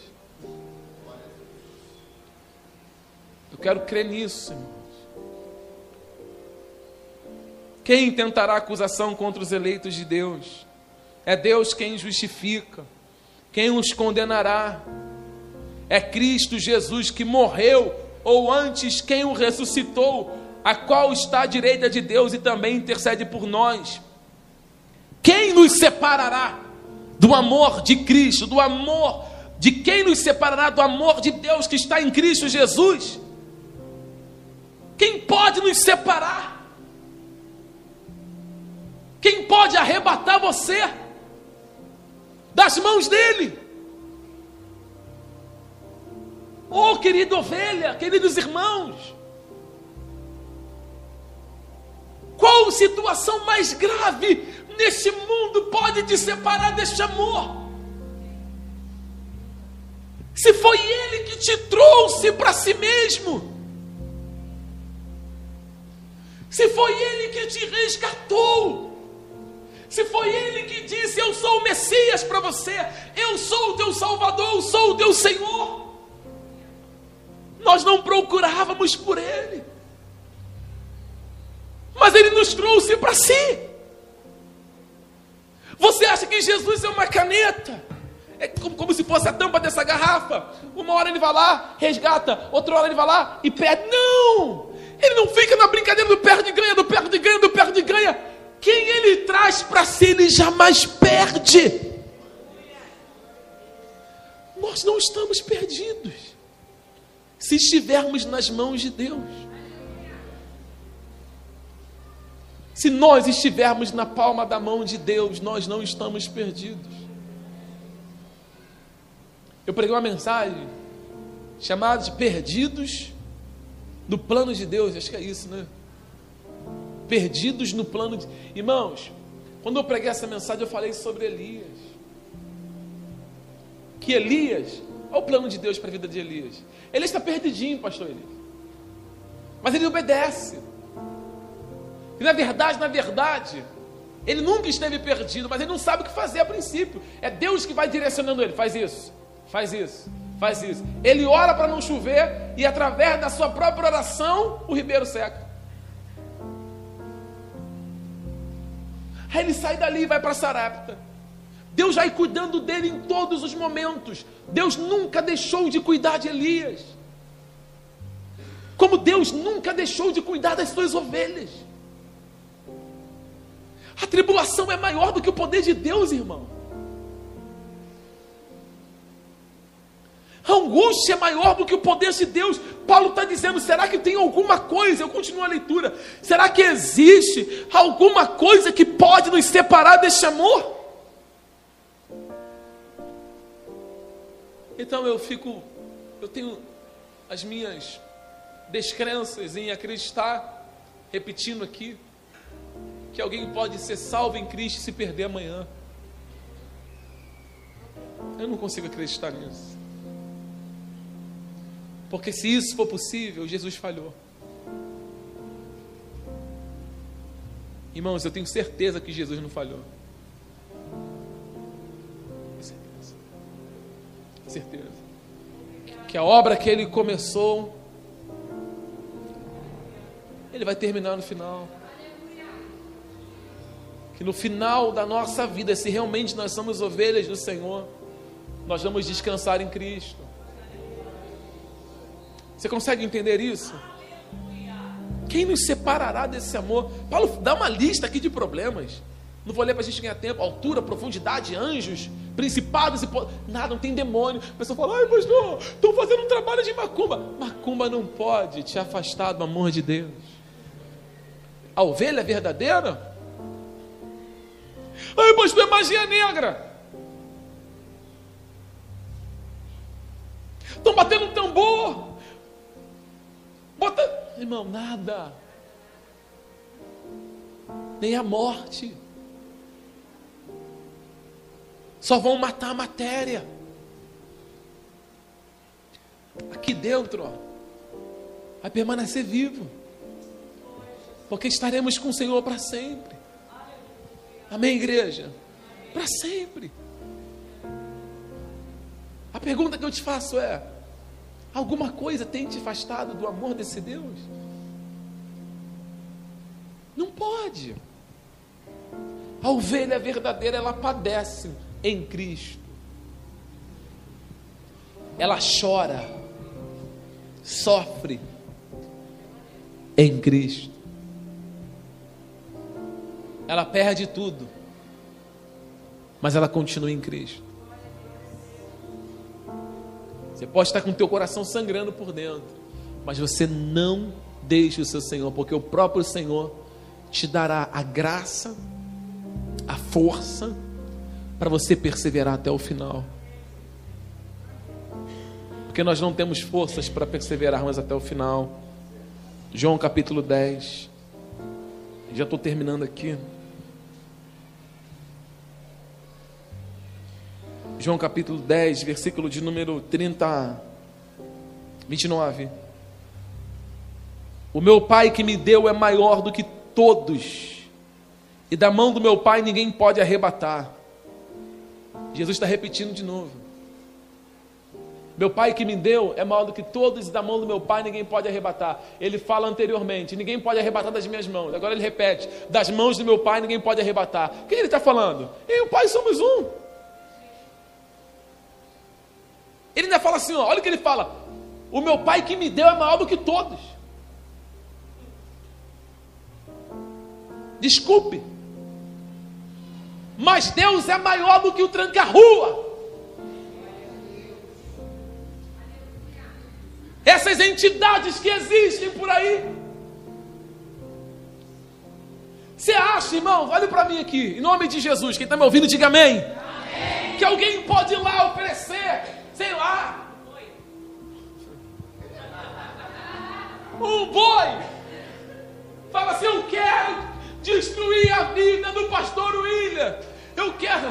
Eu quero crer nisso, irmãos. Quem tentará acusação contra os eleitos de Deus? É Deus quem justifica. Quem os condenará? É Cristo Jesus que morreu, ou antes, quem o ressuscitou, a qual está à direita de Deus e também intercede por nós. Quem nos separará do amor de Cristo, do amor de quem nos separará do amor de Deus que está em Cristo Jesus? Quem pode nos separar? Quem pode arrebatar você das mãos dele? Oh, querida ovelha, queridos irmãos, qual situação mais grave neste mundo pode te separar deste amor? Se foi Ele que te trouxe para si mesmo, se foi Ele que te resgatou, se foi Ele que disse: Eu sou o Messias para você, eu sou o teu Salvador, eu sou o teu Senhor. Nós não procurávamos por Ele, mas Ele nos trouxe para si. Você acha que Jesus é uma caneta? É como, como, se fosse a tampa dessa garrafa. Uma hora ele vai lá, resgata, outra hora ele vai lá e perde. Não! Ele não fica na brincadeira do perde e ganha, do perde e ganha, do perde e ganha. Quem ele traz para si, ele jamais perde. Nós não estamos perdidos se estivermos nas mãos de Deus. Se nós estivermos na palma da mão de Deus, nós não estamos perdidos. Eu preguei uma mensagem chamada de Perdidos no Plano de Deus, acho que é isso, né? Perdidos no plano de. Irmãos, quando eu preguei essa mensagem, eu falei sobre Elias. Que Elias, olha o plano de Deus para a vida de Elias. Ele está perdidinho, pastor Elias. Mas ele obedece. E na verdade, na verdade, ele nunca esteve perdido, mas ele não sabe o que fazer a princípio. É Deus que vai direcionando ele. Faz isso, faz isso, faz isso. Ele ora para não chover e através da sua própria oração o ribeiro seca. Aí ele sai dali e vai para Sarepta. Deus vai cuidando dele em todos os momentos. Deus nunca deixou de cuidar de Elias. Como Deus nunca deixou de cuidar das suas ovelhas. A tribulação é maior do que o poder de Deus, irmão. A angústia é maior do que o poder de Deus. Paulo está dizendo: será que tem alguma coisa? Eu continuo a leitura. Será que existe alguma coisa que pode nos separar deste amor? Então eu fico, eu tenho as minhas descrenças em acreditar, repetindo aqui, que alguém pode ser salvo em Cristo e se perder amanhã. Eu não consigo acreditar nisso. Porque se isso for possível, Jesus falhou. Irmãos, eu tenho certeza que Jesus não falhou. Certeza. Que a obra que ele começou, ele vai terminar no final. Que no final da nossa vida, se realmente nós somos ovelhas do Senhor, nós vamos descansar em Cristo. Você consegue entender isso? Quem nos separará desse amor? Paulo dá uma lista aqui de problemas. Não vou ler para a gente ganhar tempo. Altura, profundidade, anjos, principados e nada, não tem demônio. A pessoa fala, ai, pastor, estou fazendo um trabalho de macumba. Macumba não pode te afastar do amor de Deus. A ovelha é verdadeira? Ai, pastor, é magia negra. Estão batendo um tambor. Bota. Irmão, nada. Nem a morte. Só vão matar a matéria. Aqui dentro, ó, vai permanecer vivo. Porque estaremos com o Senhor para sempre. Amém, igreja? Para sempre. A pergunta que eu te faço é: Alguma coisa tem te afastado do amor desse Deus? Não pode. A ovelha verdadeira, ela padece em Cristo. Ela chora, sofre em Cristo. Ela perde tudo, mas ela continua em Cristo. Você pode estar com o teu coração sangrando por dentro, mas você não deixe o seu Senhor, porque o próprio Senhor te dará a graça, a força para você perseverar até o final. Porque nós não temos forças para perseverarmos até o final. João capítulo 10. Já estou terminando aqui. João capítulo 10, versículo de número 30, 29. O meu Pai que me deu é maior do que todos, e da mão do meu Pai ninguém pode arrebatar. Jesus está repetindo de novo. Meu Pai que me deu é maior do que todos, e da mão do meu Pai ninguém pode arrebatar. Ele fala anteriormente: ninguém pode arrebatar das minhas mãos. Agora ele repete: das mãos do meu Pai ninguém pode arrebatar. Quem ele está falando? Eu e o Pai somos um. Ele ainda fala assim: ó, olha o que ele fala: o meu pai que me deu é maior do que todos. Desculpe, mas Deus é maior do que o tranca-rua. Essas entidades que existem por aí. Você acha, irmão? Olha para mim aqui, em nome de Jesus. Quem está me ouvindo, diga amém. amém. Que alguém pode ir lá oferecer sei lá, [laughs] um boi. Fala assim: Eu quero destruir a vida do pastor William. Eu quero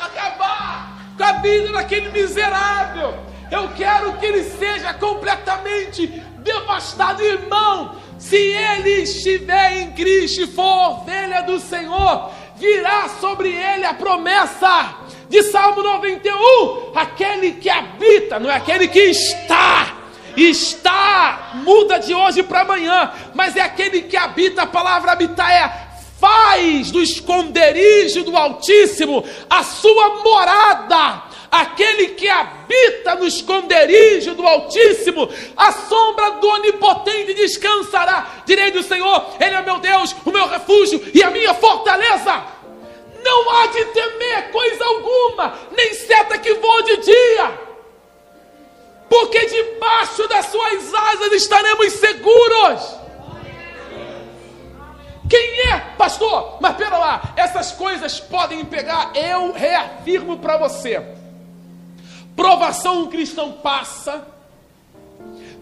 acabar com a vida daquele miserável. Eu quero que ele seja completamente devastado, irmão. Se ele estiver em Cristo e for ovelha do Senhor, virá sobre ele a promessa de Salmo 91: aquele que habita, não é aquele que está. Está, muda de hoje para amanhã, mas é aquele que habita, a palavra habitar é faz do esconderijo do Altíssimo a sua morada. Aquele que habita no esconderijo do Altíssimo, a sombra do Onipotente descansará. Direi do Senhor: Ele é meu Deus, o meu refúgio e a minha fortaleza não há de temer coisa alguma, nem seta que voa de dia, porque debaixo das suas asas estaremos seguros. Quem é, pastor? Mas pera lá, essas coisas podem pegar, eu reafirmo para você. Provação um cristão passa,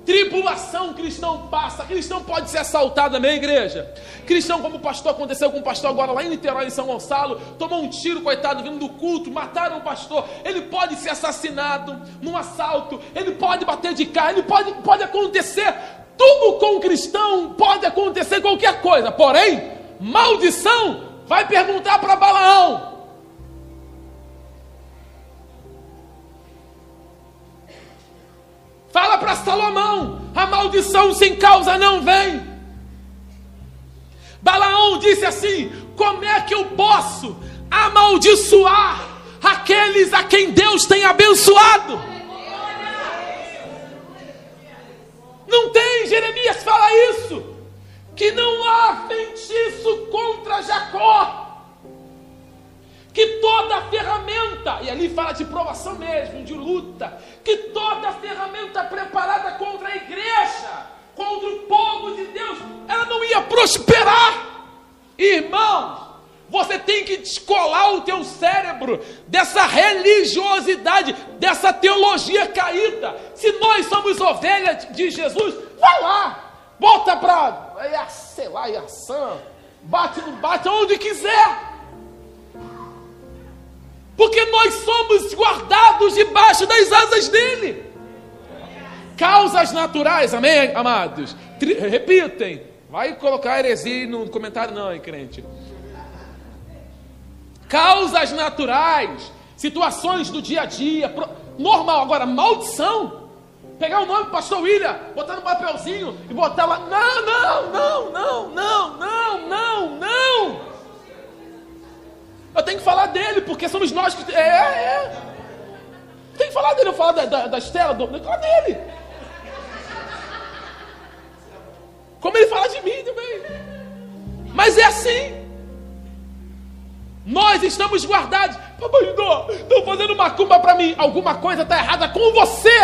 tribulação um cristão passa, cristão pode ser assaltado, amém, igreja? Cristão, como pastor aconteceu com o pastor agora lá em Niterói, em São Gonçalo, tomou um tiro, coitado, vindo do culto, mataram o pastor. Ele pode ser assassinado num assalto, ele pode bater de carro, ele pode, pode acontecer. Tudo com cristão pode acontecer qualquer coisa, porém, maldição vai perguntar para Balaão: Fala para Salomão: a maldição sem causa não vem. Balaão disse assim: Como é que eu posso amaldiçoar aqueles a quem Deus tem abençoado? Não tem, Jeremias fala isso, que não há feitiço contra Jacó que toda ferramenta, e ali fala de provação mesmo, de luta, que toda ferramenta preparada contra a igreja, contra o povo de Deus, ela não ia prosperar. Irmãos, você tem que descolar o teu cérebro dessa religiosidade, dessa teologia caída. Se nós somos ovelhas de Jesus, vai lá, bota para, sei lá, Iaçã, bate, no bate, onde quiser. Porque nós somos guardados debaixo das asas dele. Causas naturais, amém, amados? Tri repitem. Vai colocar heresia no comentário, não, hein, crente? Causas naturais, situações do dia a dia, normal. Agora, maldição. Pegar o nome do pastor William, botar no papelzinho e botar lá. Não, não, não, não, não, não, não, não. Eu tenho que falar dele, porque somos nós que. É, é. Tem que falar dele, eu falo da, da, da Estela, do... que falar dele. Como ele fala de mim também. Mas é assim. Nós estamos guardados. Papai, estão fazendo macumba para mim. Alguma coisa está errada com você.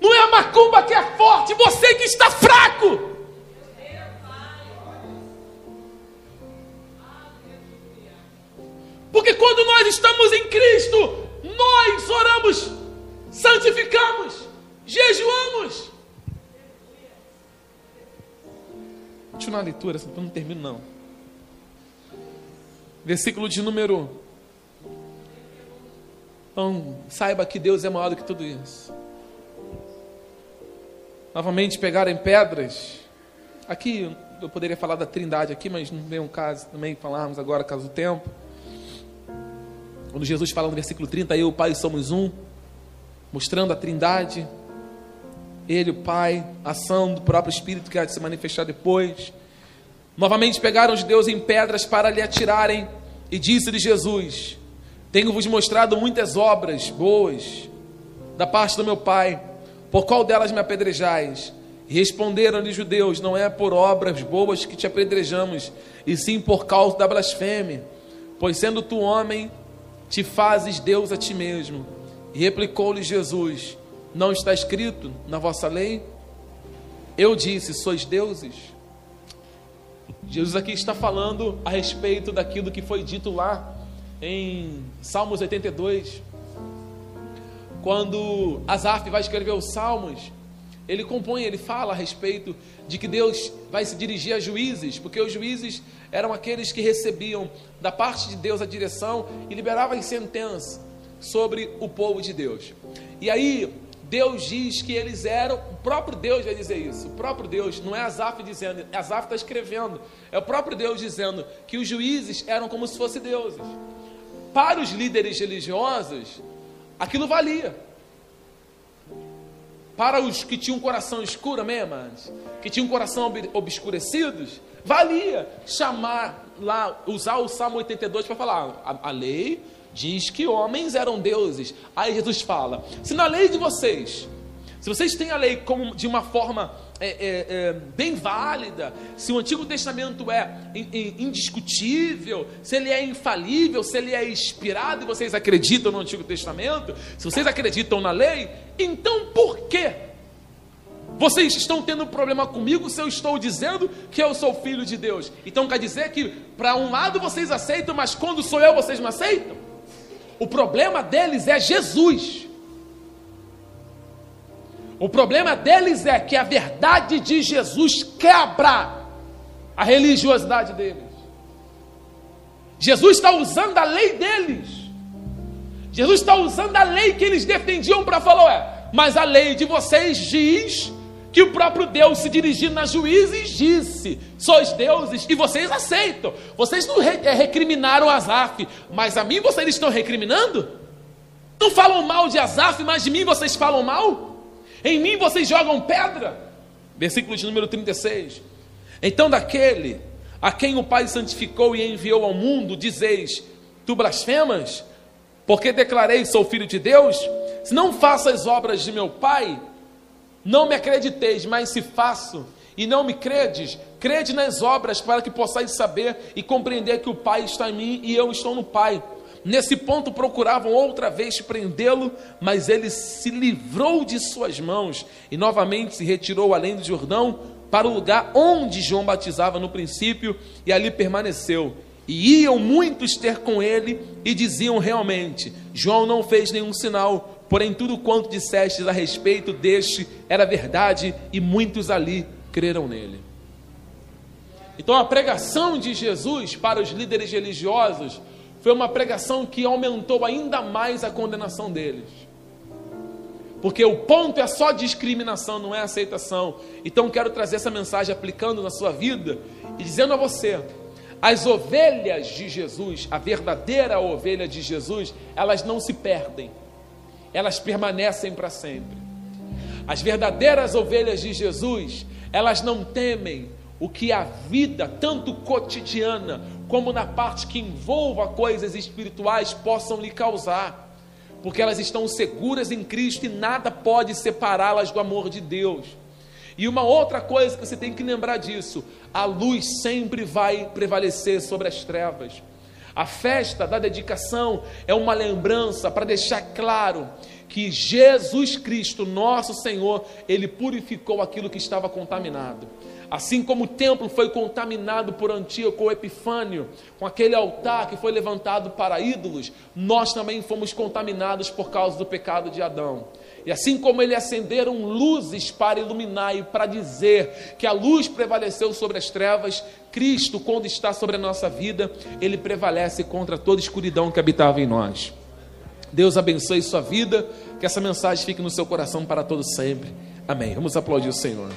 Não é a macumba que é forte, você que está fraco. Porque quando nós estamos em Cristo, nós oramos, santificamos, jejuamos. Continuar a leitura, eu não termino não. Versículo de número. Então, saiba que Deus é maior do que tudo isso. Novamente pegarem pedras. Aqui eu poderia falar da trindade aqui, mas não vem um caso também falarmos agora, caso do tempo. Quando Jesus fala no versículo 30, eu o Pai somos um, mostrando a trindade, Ele, o Pai, a ação do próprio Espírito que há de se manifestar depois. Novamente pegaram os deuses em pedras para lhe atirarem, e disse-lhe Jesus: Tenho-vos mostrado muitas obras boas da parte do meu Pai, por qual delas me apedrejais? Responderam-lhe judeus: Não é por obras boas que te apedrejamos, e sim por causa da blasfêmia. Pois sendo tu homem, te fazes Deus a ti mesmo. E replicou-lhe Jesus: Não está escrito na vossa lei? Eu disse: Sois deuses? Jesus aqui está falando a respeito daquilo que foi dito lá em Salmos 82. Quando Asaf vai escrever os Salmos, ele compõe, ele fala a respeito de que Deus vai se dirigir a juízes, porque os juízes eram aqueles que recebiam da parte de Deus a direção e liberavam sentença sobre o povo de Deus. E aí, Deus diz que eles eram, o próprio Deus vai dizer isso, o próprio Deus, não é Asaf dizendo, Asaf está escrevendo, é o próprio Deus dizendo que os juízes eram como se fossem deuses. Para os líderes religiosos, aquilo valia para os que tinham um coração escuro, amém, amados? Que tinham um coração ob obscurecidos, valia chamar lá, usar o Salmo 82 para falar, a, a lei diz que homens eram deuses. Aí Jesus fala: se na lei de vocês, se vocês têm a lei como de uma forma é, é, é, bem válida, se o Antigo Testamento é indiscutível, se ele é infalível, se ele é inspirado e vocês acreditam no Antigo Testamento, se vocês acreditam na lei, então por que Vocês estão tendo problema comigo se eu estou dizendo que eu sou filho de Deus. Então quer dizer que para um lado vocês aceitam, mas quando sou eu vocês não aceitam? O problema deles é Jesus. O problema deles é que a verdade de Jesus quebra a religiosidade deles. Jesus está usando a lei deles. Jesus está usando a lei que eles defendiam para falar, ué, mas a lei de vocês diz que o próprio Deus se dirigindo a juízes disse: sois deuses e vocês aceitam. Vocês não é, recriminaram Asaf, mas a mim vocês estão recriminando? Não falam mal de Asaf, mas de mim vocês falam mal? Em mim vocês jogam pedra? Versículo de número 36. Então, daquele a quem o Pai santificou e enviou ao mundo, dizeis: Tu blasfemas? Porque declarei sou filho de Deus? Se não faço as obras de meu Pai, não me acrediteis, mas se faço e não me credes, crede nas obras para que possais saber e compreender que o Pai está em mim e eu estou no Pai. Nesse ponto procuravam outra vez prendê-lo, mas ele se livrou de suas mãos e novamente se retirou além do Jordão para o lugar onde João batizava no princípio e ali permaneceu. E iam muitos ter com ele e diziam realmente: João não fez nenhum sinal, Porém, tudo quanto dissestes a respeito deste era verdade, e muitos ali creram nele. Então, a pregação de Jesus para os líderes religiosos foi uma pregação que aumentou ainda mais a condenação deles. Porque o ponto é só discriminação, não é aceitação. Então, quero trazer essa mensagem aplicando na sua vida e dizendo a você: as ovelhas de Jesus, a verdadeira ovelha de Jesus, elas não se perdem elas permanecem para sempre. As verdadeiras ovelhas de Jesus, elas não temem o que a vida, tanto cotidiana como na parte que envolva coisas espirituais, possam lhe causar, porque elas estão seguras em Cristo e nada pode separá-las do amor de Deus. E uma outra coisa que você tem que lembrar disso: a luz sempre vai prevalecer sobre as trevas. A festa da dedicação é uma lembrança para deixar claro que Jesus Cristo, nosso Senhor, ele purificou aquilo que estava contaminado. Assim como o templo foi contaminado por Antíoco Epifânio, com aquele altar que foi levantado para ídolos, nós também fomos contaminados por causa do pecado de Adão. E assim como ele acenderam luzes para iluminar e para dizer que a luz prevaleceu sobre as trevas, Cristo, quando está sobre a nossa vida, ele prevalece contra toda escuridão que habitava em nós. Deus abençoe sua vida, que essa mensagem fique no seu coração para todo sempre. Amém. Vamos aplaudir o Senhor.